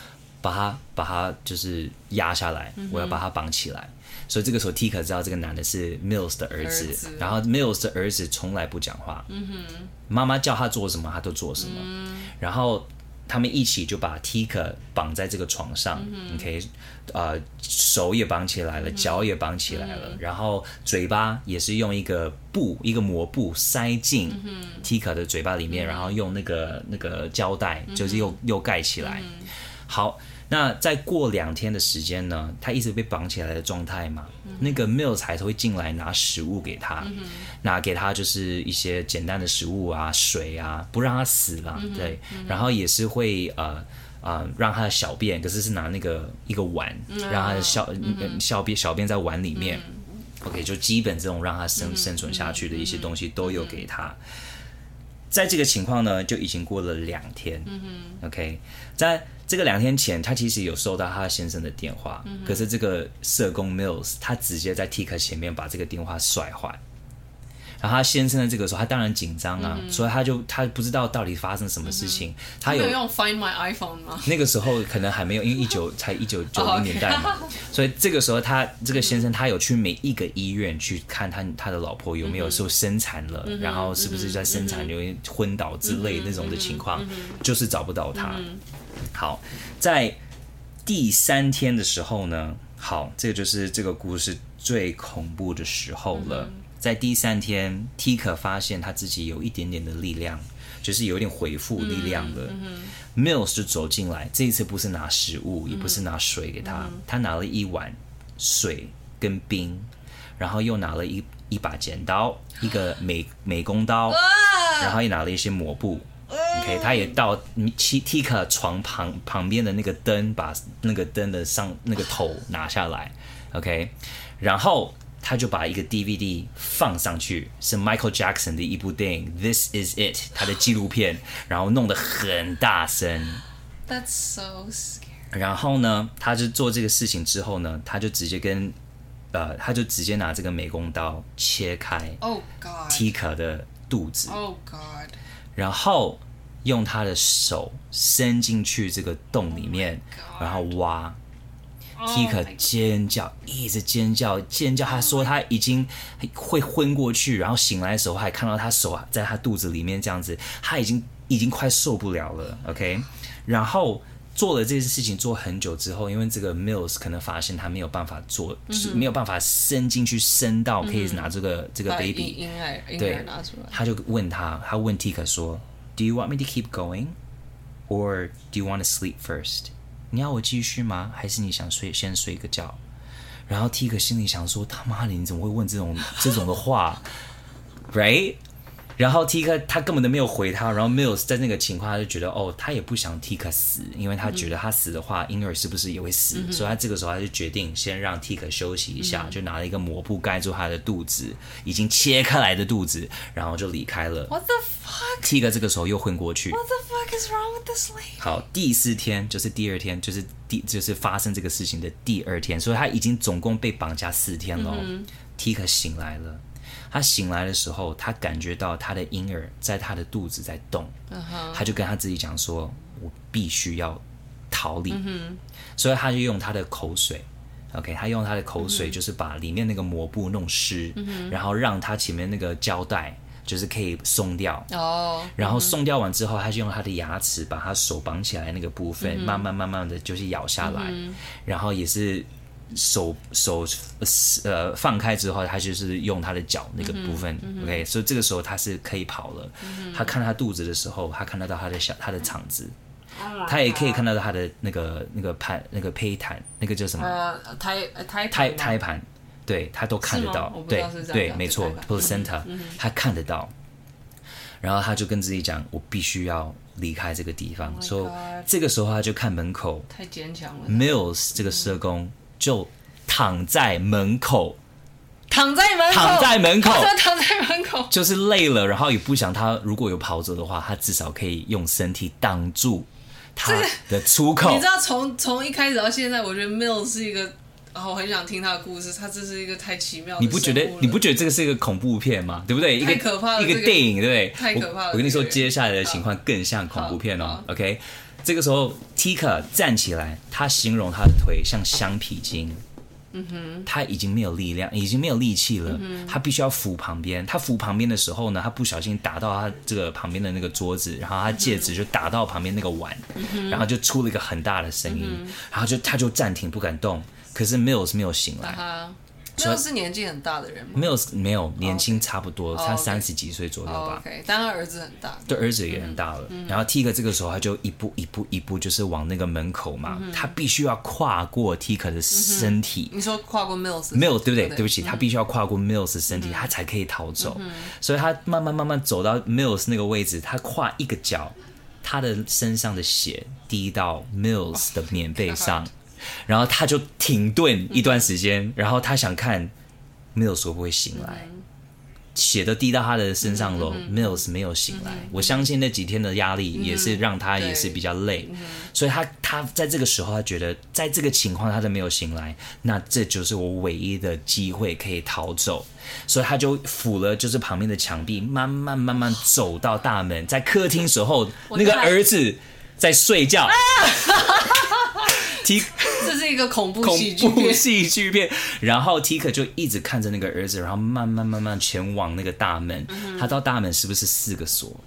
把他把他就是压下来，嗯、我要把他绑起来。所以这个时候 Tika 知道这个男的是 Mills 的儿子，儿子。然后 Mills 的儿子从来不讲话，嗯、妈妈叫他做什么他都做什么，嗯、然后。他们一起就把 Tika 绑在这个床上，你可以呃，手也绑起来了，脚也绑起来了，嗯、然后嘴巴也是用一个布，一个膜布塞进 Tika 的嘴巴里面，嗯、然后用那个那个胶带就是又、嗯、又盖起来。嗯、好。那再过两天的时间呢？他一直被绑起来的状态嘛。嗯、那个 Mills 还是会进来拿食物给他，嗯、拿给他就是一些简单的食物啊、水啊，不让他死了。嗯、对，嗯、然后也是会呃呃让他的小便，可是是拿那个一个碗，嗯、让他的小、嗯、小便小便在碗里面。嗯、OK，就基本这种让他生生存下去的一些东西都有给他。在这个情况呢，就已经过了两天。嗯、OK，在。这个两天前，他其实有收到他先生的电话，嗯、可是这个社工 Mills 他直接在 Tika 前面把这个电话摔坏。然后他先生的这个时候，他当然紧张啊，嗯、所以他就他不知道到底发生什么事情。嗯、他有，有用 Find My iPhone 吗？那个时候可能还没有，因为一九 [LAUGHS] 才一九九零年代嘛，oh. 所以这个时候他这个先生他有去每一个医院去看他他的老婆有没有受生产了，嗯、然后是不是在生产有点昏倒之类那种的情况，嗯、就是找不到他。嗯、好，在第三天的时候呢，好，这个就是这个故事最恐怖的时候了。嗯在第三天，Tika 发现他自己有一点点的力量，就是有一点恢复力量了。嗯嗯、Mills 就走进来，这一次不是拿食物，嗯、也不是拿水给他，嗯、他拿了一碗水跟冰，然后又拿了一一把剪刀，一个美美工刀，然后又拿了一些抹布。OK，他也到 Tika 床旁旁边的那个灯，把那个灯的上那个头拿下来。OK，然后。他就把一个 DVD 放上去，是 Michael Jackson 的一部电影《This Is It》他的纪录片，[SIGHS] 然后弄得很大声。That's so scary. 然后呢，他就做这个事情之后呢，他就直接跟呃，他就直接拿这个美工刀切开 Oh God Tika 的肚子。Oh God. 然后用他的手伸进去这个洞里面，oh、然后挖。Tika 尖叫，一直尖叫，尖叫。他说他已经会昏过去，然后醒来的时候还看到他手在他肚子里面这样子，他已经已经快受不了了。OK，然后做了这件事情做很久之后，因为这个 Mills 可能发现他没有办法做，就是没有办法伸进去，伸到可以拿这个这个 baby，对，他就问他，他问 Tika 说，Do you want me to keep going, or do you want to sleep first？你要我继续吗？还是你想睡先睡个觉？然后 T 哥心里想说：他妈的，你怎么会问这种这种的话？[LAUGHS] Right？然后 Tika 他根本都没有回他，然后 Mills 在那个情况他就觉得哦，他也不想 Tika 死，因为他觉得他死的话，婴儿是不是也会死？嗯、所以他这个时候他就决定先让 Tika 休息一下，嗯、就拿了一个抹布盖住他的肚子，已经切开来的肚子，然后就离开了。What the fuck? Tika 这个时候又昏过去。What the fuck is wrong with this lady? 好，第四天就是第二天，就是第就是发生这个事情的第二天，所以他已经总共被绑架四天了。嗯、Tika 醒来了。他醒来的时候，他感觉到他的婴儿在他的肚子在动，uh huh. 他就跟他自己讲说：“我必须要逃离。” uh. 所以他就用他的口水，OK，他用他的口水就是把里面那个抹布弄湿，uh. 然后让他前面那个胶带就是可以松掉。哦，uh. 然后松掉完之后，他就用他的牙齿把他手绑起来那个部分，uh. 慢慢慢慢的就是咬下来，uh. 然后也是。手手呃放开之后，他就是用他的脚那个部分、嗯、，OK，所以这个时候他是可以跑了。嗯、他看他肚子的时候，他看得到他的小他的肠子，嗯、他也可以看得到他的那个那个盘那个胚胎，那个叫什么？呃，胎胎胎胎盘，对他都看得到，对对，没错，placenta，他看得到。然后他就跟自己讲：“我必须要离开这个地方。” oh、所以这个时候他就看门口，太坚强了。Mills 这个社工。嗯就躺在门口，躺在门口，躺在门口，躺在门口，就是累了，然后也不想他如果有跑走的话，他至少可以用身体挡住他的出口。你知道，从从一开始到现在，我觉得 Mills 是一个，我很想听他的故事。他这是一个太奇妙的，你不觉得？你不觉得这个是一个恐怖片吗？对不对？太可怕了，一个电影，对不对？太可怕了。我跟你说，接下来的情况更像恐怖片哦。OK，这个时候 Tika 站起来，他形容他的腿像橡皮筋。嗯哼，他已经没有力量，已经没有力气了。嗯、他必须要扶旁边。他扶旁边的时候呢，他不小心打到他这个旁边的那个桌子，然后他戒指就打到旁边那个碗，嗯、然后就出了一个很大的声音，然后就他就暂停不敢动。可是 Mills 没有醒来。啊没有是年纪很大的人吗？没有，没有年轻差不多，他三十几岁左右吧。Oh, OK，但他儿子很大，对，儿子也很大了。嗯、然后 Tika 这个时候他就一步一步一步就是往那个门口嘛，嗯、他必须要跨过 Tika 的身体。嗯、你说跨过 Mills？没有，对不对？对不起，嗯、他必须要跨过 Mills 的身体，他才可以逃走。嗯、所以他慢慢慢慢走到 Mills 那个位置，他跨一个脚，他的身上的血滴到 Mills 的棉被上。[LAUGHS] Oh 然后他就停顿一段时间，嗯、然后他想看 Mills 会不会醒来，嗯、血都滴到他的身上了、嗯、Mills 没有醒来。嗯、我相信那几天的压力也是让他也是比较累，嗯、所以他他在这个时候他觉得，在这个情况他都没有醒来，那这就是我唯一的机会可以逃走，所以他就扶了就是旁边的墙壁，慢慢慢慢走到大门，在客厅时候那个儿子在睡觉。[LAUGHS] 这是一个恐怖喜剧片，恐怖喜剧片。然后 Tika 就一直看着那个儿子，然后慢慢慢慢前往那个大门。嗯、他到大门是不是四个锁？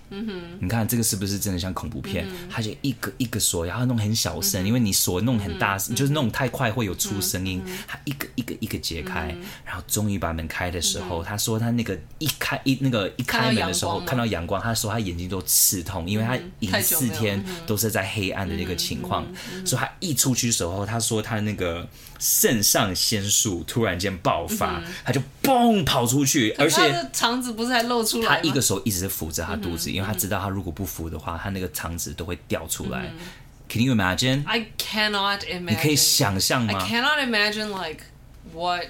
你看这个是不是真的像恐怖片？嗯、他就一个一个锁，然后弄很小声，嗯、因为你锁弄很大，嗯、哼就是弄太快会有出声音。嗯、他一个一个一个解开，嗯、然后终于把门开的时候，嗯、他说他那个一开一那个一开门的时候看到阳光，他说他眼睛都刺痛，因为他已经四天都是在黑暗的那个情况，所以他一出去。时候，他说他那个肾上腺素突然间爆发，嗯、他就嘣跑出去，而且肠子不是还露出来？他一个手一直扶着他肚子，嗯、因为他知道他如果不扶的话，他那个肠子都会掉出来。嗯、Can you imagine? I cannot imagine. 你可以想象吗？I cannot imagine like what.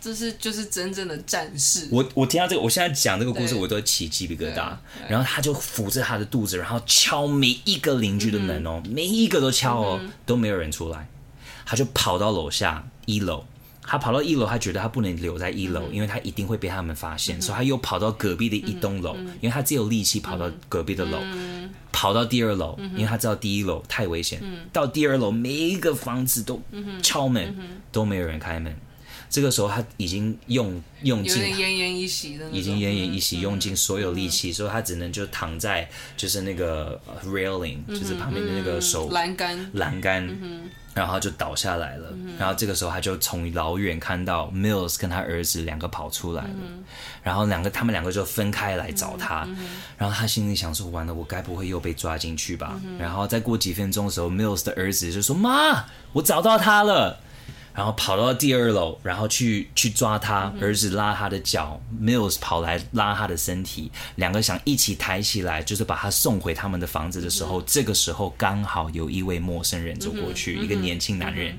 这是就是真正的战士。我我听到这个，我现在讲这个故事，我都起鸡皮疙瘩。然后他就扶着他的肚子，然后敲每一个邻居的门哦，嗯、每一个都敲哦，嗯、都没有人出来。他就跑到楼下一楼，他跑到一楼，他觉得他不能留在一楼，嗯、因为他一定会被他们发现，嗯、所以他又跑到隔壁的一栋楼，因为他只有力气跑到隔壁的楼，嗯、跑到第二楼，嗯、因为他知道第一楼太危险。嗯、到第二楼，每一个房子都敲门，嗯、都没有人开门。这个时候他已经用用尽，奄奄一息的，已经奄奄一息，用尽所有力气，所以他只能就躺在就是那个 railing，就是旁边的那个手栏杆。栏杆，然后就倒下来了。然后这个时候他就从老远看到 Mills 跟他儿子两个跑出来了，然后两个他们两个就分开来找他，然后他心里想说：完了，我该不会又被抓进去吧？然后再过几分钟的时候，Mills 的儿子就说：妈，我找到他了。然后跑到第二楼，然后去去抓他，儿子拉他的脚，Mills 跑来拉他的身体，两个想一起抬起来，就是把他送回他们的房子的时候，这个时候刚好有一位陌生人走过去，一个年轻男人。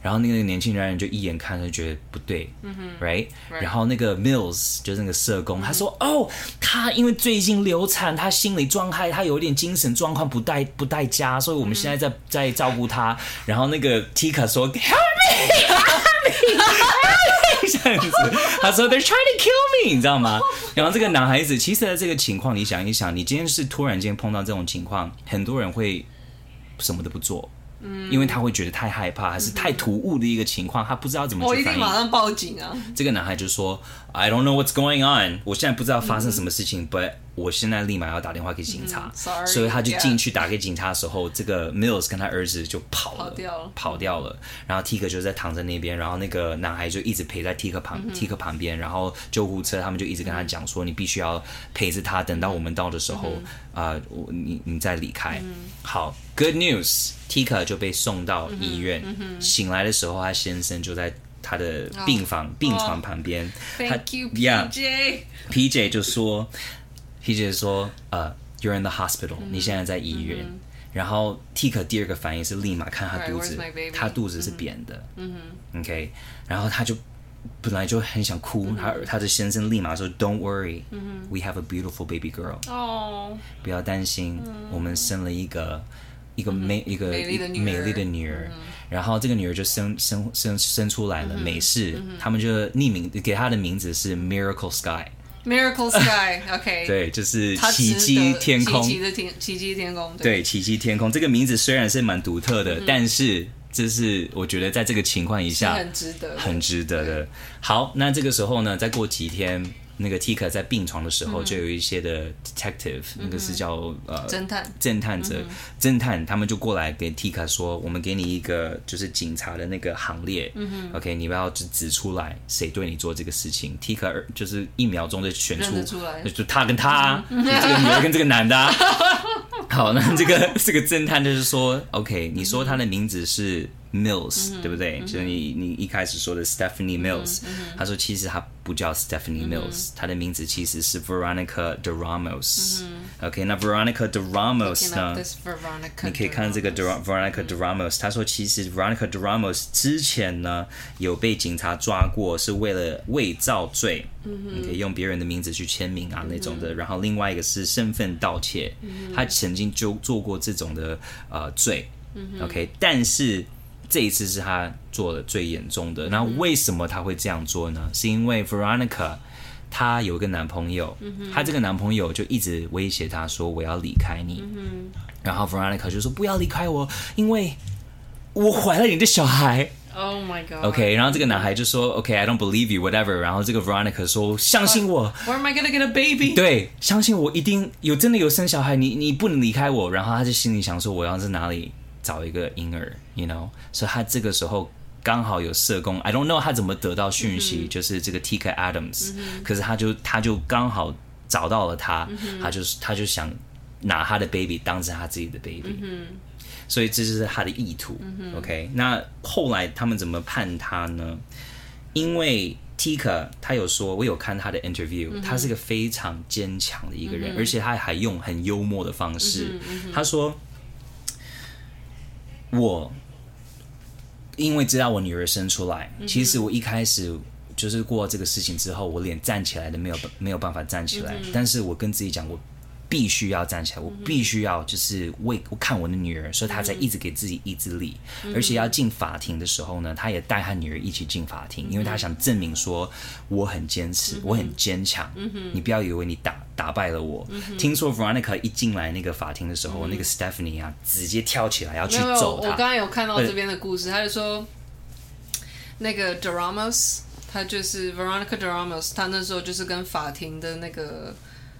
然后那个年轻男人就一眼看就觉得不对、mm hmm.，right？然后那个 Mills 就是那个社工，mm hmm. 他说：“哦，他因为最近流产，他心理状态，他有点精神状况不带不带佳，所以我们现在在在照顾他。” mm hmm. 然后那个 Tika 说：“Help me！Help me！[LAUGHS] 这样子，他说：“They're trying to kill me，你知道吗？” [LAUGHS] 然后这个男孩子，其实在这个情况，你想一想，你今天是突然间碰到这种情况，很多人会什么都不做。嗯，因为他会觉得太害怕，还是太突兀的一个情况，他不知道怎么去反应。我一定马上报警啊！这个男孩就说：“I don't know what's going on，我现在不知道发生什么事情、嗯、，but 我现在立马要打电话给警察。嗯、所以他就进去打给警察的时候，这个 Mills 跟他儿子就跑了，跑掉了，跑掉了。然后 Tika 就在躺在那边，然后那个男孩就一直陪在 Tika 旁、嗯、Tika 旁边，然后救护车他们就一直跟他讲说：“你必须要陪着他，等到我们到的时候啊，我、嗯呃、你你再离开。嗯”好，Good news。Tika 就被送到医院，醒来的时候，他先生就在他的病房、oh, 病床旁边。Oh, 他 Thank you, PJ。PJ 就说，PJ 说，呃、uh,，You're in the hospital，、嗯、你现在在医院。嗯、然后 Tika 第二个反应是立马看他肚子，right, 他肚子是扁的。嗯哼，OK，然后他就本来就很想哭，嗯、他他的先生立马说，Don't worry,、嗯、we have a beautiful baby girl。哦，不要担心，嗯、我们生了一个。一个美一个美丽的女儿，然后这个女儿就生生生生出来了，嗯、美式，嗯、他们就匿名给她的名字是 Miracle Sky，Miracle Sky，OK，[LAUGHS] 对，就是奇迹天空，奇迹的天，奇迹天空，对，奇迹天空。这个名字虽然是蛮独特的，嗯、但是这是我觉得在这个情况以下很值得，很值得的。好，那这个时候呢，再过几天。那个 Tika 在病床的时候，就有一些的 detective，、嗯、那个是叫呃侦探侦探者、嗯、侦探，他们就过来给 Tika 说，我们给你一个就是警察的那个行列、嗯、，OK，你不要指指出来谁对你做这个事情。Tika 就是一秒钟就选出，就他跟他，这个女的跟这个男的、啊。[LAUGHS] 好，那这个这个侦探就是说，OK，你说他的名字是。Mills，、嗯、对不对？嗯、就是你你一开始说的 Stephanie Mills，、他说其实他不叫 Stephanie Mills，、嗯、他的名字其实是 Veronica de Ramos、嗯。OK，那 Veronica de Ramos 呢？你可以看这个 Veronica de Ramos，他说其实 Veronica de Ramos 之前呢有被警察抓过，是为了伪造罪，你可以用别人的名字去签名啊、那种的。然后另外一个是身份盗窃，他曾经就做过这种的呃罪。OK，但是。这一次是他做的最严重的。那为什么他会这样做呢？是因为 Veronica 她有一个男朋友，她这个男朋友就一直威胁她说：“我要离开你。”然后 Veronica 就说：“不要离开我，因为我怀了你的小孩。” Oh my god. OK，然后这个男孩就说：“OK，I don't believe you, whatever。”然后这个 Veronica 说：“相信我。” Where am I gonna get a baby？对，相信我，一定有真的有生小孩。你你不能离开我。然后他就心里想说：“我要在哪里？”找一个婴儿，you know，所以他这个时候刚好有社工，I don't know 他怎么得到讯息，mm hmm. 就是这个 Tika Adams，、mm hmm. 可是他就他就刚好找到了他，mm hmm. 他就是他就想拿他的 baby 当成他自己的 baby，、mm hmm. 所以这就是他的意图、mm hmm.，OK，那后来他们怎么判他呢？因为 Tika 他有说，我有看他的 interview，、mm hmm. 他是个非常坚强的一个人，mm hmm. 而且他还用很幽默的方式，mm hmm. 他说。我因为知道我女儿生出来，其实我一开始就是过这个事情之后，我连站起来都没有没有办法站起来。但是我跟自己讲，我必须要站起来，我必须要就是为我看我的女儿，所以她才一直给自己意志力。而且要进法庭的时候呢，她也带她女儿一起进法庭，因为她想证明说我很坚持，我很坚强。你不要以为你打。打败了我。听说 Veronica 一进来那个法庭的时候，嗯、那个 Stephanie 啊，直接跳起来要去揍他。我刚刚有看到这边的故事，呃、他就说，那个 De Ramos，他就是 Veronica De Ramos，他那时候就是跟法庭的那个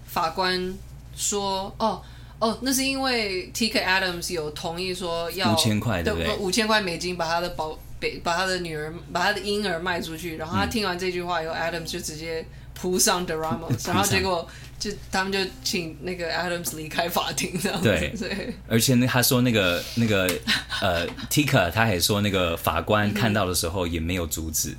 法官说，哦哦，那是因为 Tika Adams 有同意说要五千块，对不对？五千块美金把他的宝贝，把他的女儿，把他的婴儿卖出去。然后他听完这句话以后、嗯、，Adams 就直接扑上 De Ramos，然后结果。就他们就请那个 Adams 离开法庭这样子，对，对，而且那他说那个那个呃，Tika 他还说那个法官看到的时候也没有阻止，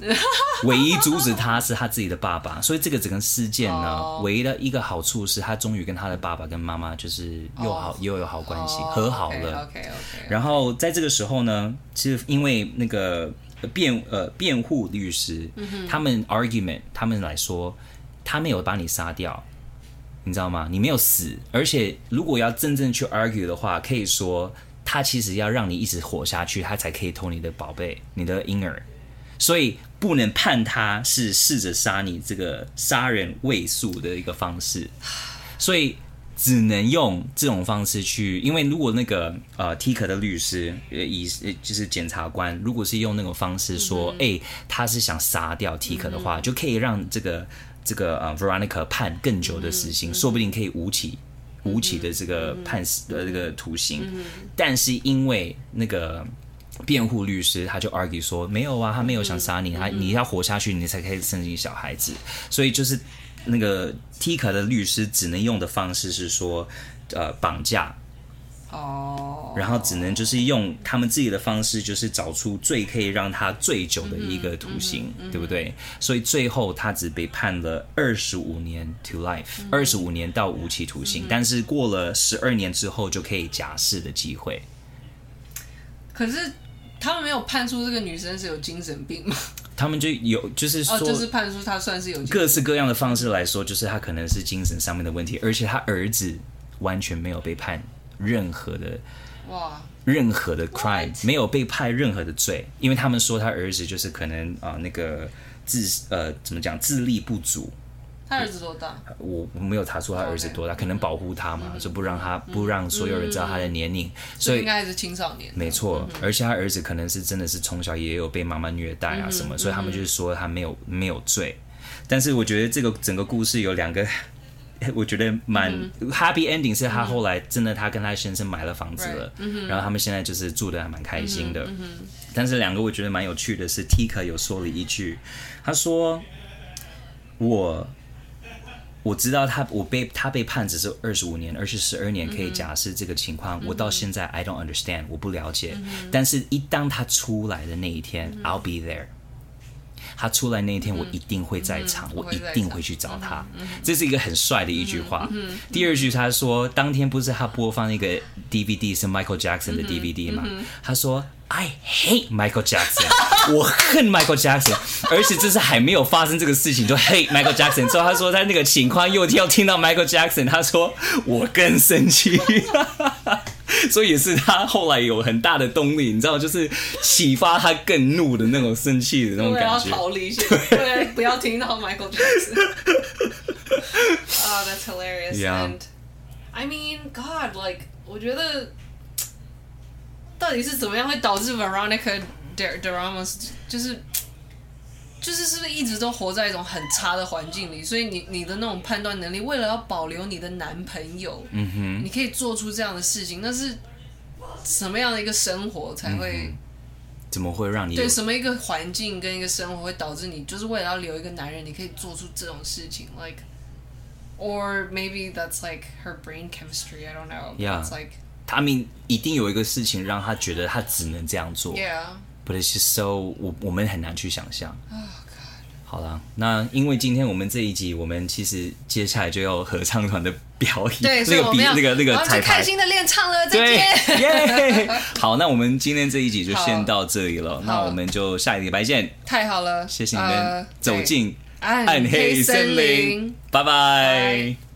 唯一阻止他是他自己的爸爸。所以这个整个事件呢，oh. 唯一的一个好处是他终于跟他的爸爸跟妈妈就是又好、oh. 又有好关系，oh. 和好了。OK OK, okay. 然后在这个时候呢，其实因为那个辩呃辩护律师，mm -hmm. 他们 argument 他们来说，他没有把你杀掉。你知道吗？你没有死，而且如果要真正去 argue 的话，可以说他其实要让你一直活下去，他才可以偷你的宝贝，你的婴儿，所以不能判他是试着杀你这个杀人未遂的一个方式，[SIGHS] 所以只能用这种方式去，因为如果那个呃 Tika 的律师呃以就是检察官，如果是用那种方式说，哎、嗯欸，他是想杀掉 Tika 的话、嗯，就可以让这个。这个呃，Veronica 判更久的死刑，嗯、说不定可以无期、嗯、无期的这个判死的这个徒刑、嗯。但是因为那个辩护律师他就 argue 说没有啊，他没有想杀你，他、嗯、你要活下去，你才可以生一个小孩子。所以就是那个 Tika 的律师只能用的方式是说，呃，绑架。哦，然后只能就是用他们自己的方式，就是找出最可以让他醉酒的一个徒刑，嗯嗯嗯、对不对？所以最后他只被判了二十五年 to life，二十五年到无期徒刑，嗯、但是过了十二年之后就可以假释的机会。可是他们没有判出这个女生是有精神病吗？他们就有就是说，就是判出她算是有各式各样的方式来说，就是他可能是精神上面的问题，而且他儿子完全没有被判。任何的哇，任何的 crime 没有被判任何的罪，因为他们说他儿子就是可能啊、呃、那个智呃怎么讲智力不足。他儿子多大？我我没有查出他儿子多大.可能保护他嘛，就不让他不让所有人知道他的年龄，所以应该是青少年。没错，而且他儿子可能是真的是从小也有被妈妈虐待啊什么，所以他们就是说他没有没有罪。但是我觉得这个整个故事有两个。我觉得蛮 happy ending，是他后来真的，他跟他先生买了房子了，然后他们现在就是住的还蛮开心的。但是两个我觉得蛮有趣的是，Tika 有说了一句，他说：“我我知道他我被他被判只是二十五年，而是十二年可以假释这个情况，我到现在 I don't understand，我不了解。但是一当他出来的那一天，I'll be there。”他出来那一天，我一定会在场，嗯、我一定会去找他。嗯、这是一个很帅的一句话。嗯、第二句，他说、嗯，当天不是他播放那个 DVD 是 Michael Jackson 的 DVD 吗？嗯、他说：“I hate Michael Jackson，[LAUGHS] 我恨 Michael Jackson。[LAUGHS] ”而且这是还没有发生这个事情，就 hate Michael Jackson。之后他说，他那个情况又要听到 Michael Jackson，他说我更生气。所以也是他后来有很大的动力，你知道，就是启发他更怒的那种生气的那种感觉。要逃离，对，不要听到 Michael Jackson。Oh, that's hilarious. Yeah. And I mean, God, like，我觉得到底是怎么样会导致 Veronica de Ramos 就是就是是不是一直都活在一种很差的环境里？所以你你的那种判断能力，为了要保留你的男朋友，嗯哼，你可以做出这样的事情，那是什么样的一个生活才会？嗯、怎么会让你对什么一个环境跟一个生活会导致你，就是为了要留一个男人，你可以做出这种事情？Like, or maybe that's like her brain chemistry. I don't know. Yeah, it's like 他们一定有一个事情让他觉得他只能这样做。Yeah. But it's just so 我我们很难去想象。Oh, 好了，那因为今天我们这一集，我们其实接下来就要合唱团的表演，对，[LAUGHS] 那个比那个那个彩排，开心的练唱了，对，[LAUGHS] 耶、yeah！好，那我们今天这一集就先到这里了，那我们就下一个礼拜见。太好了，谢谢你们走进暗黑森林，拜。拜。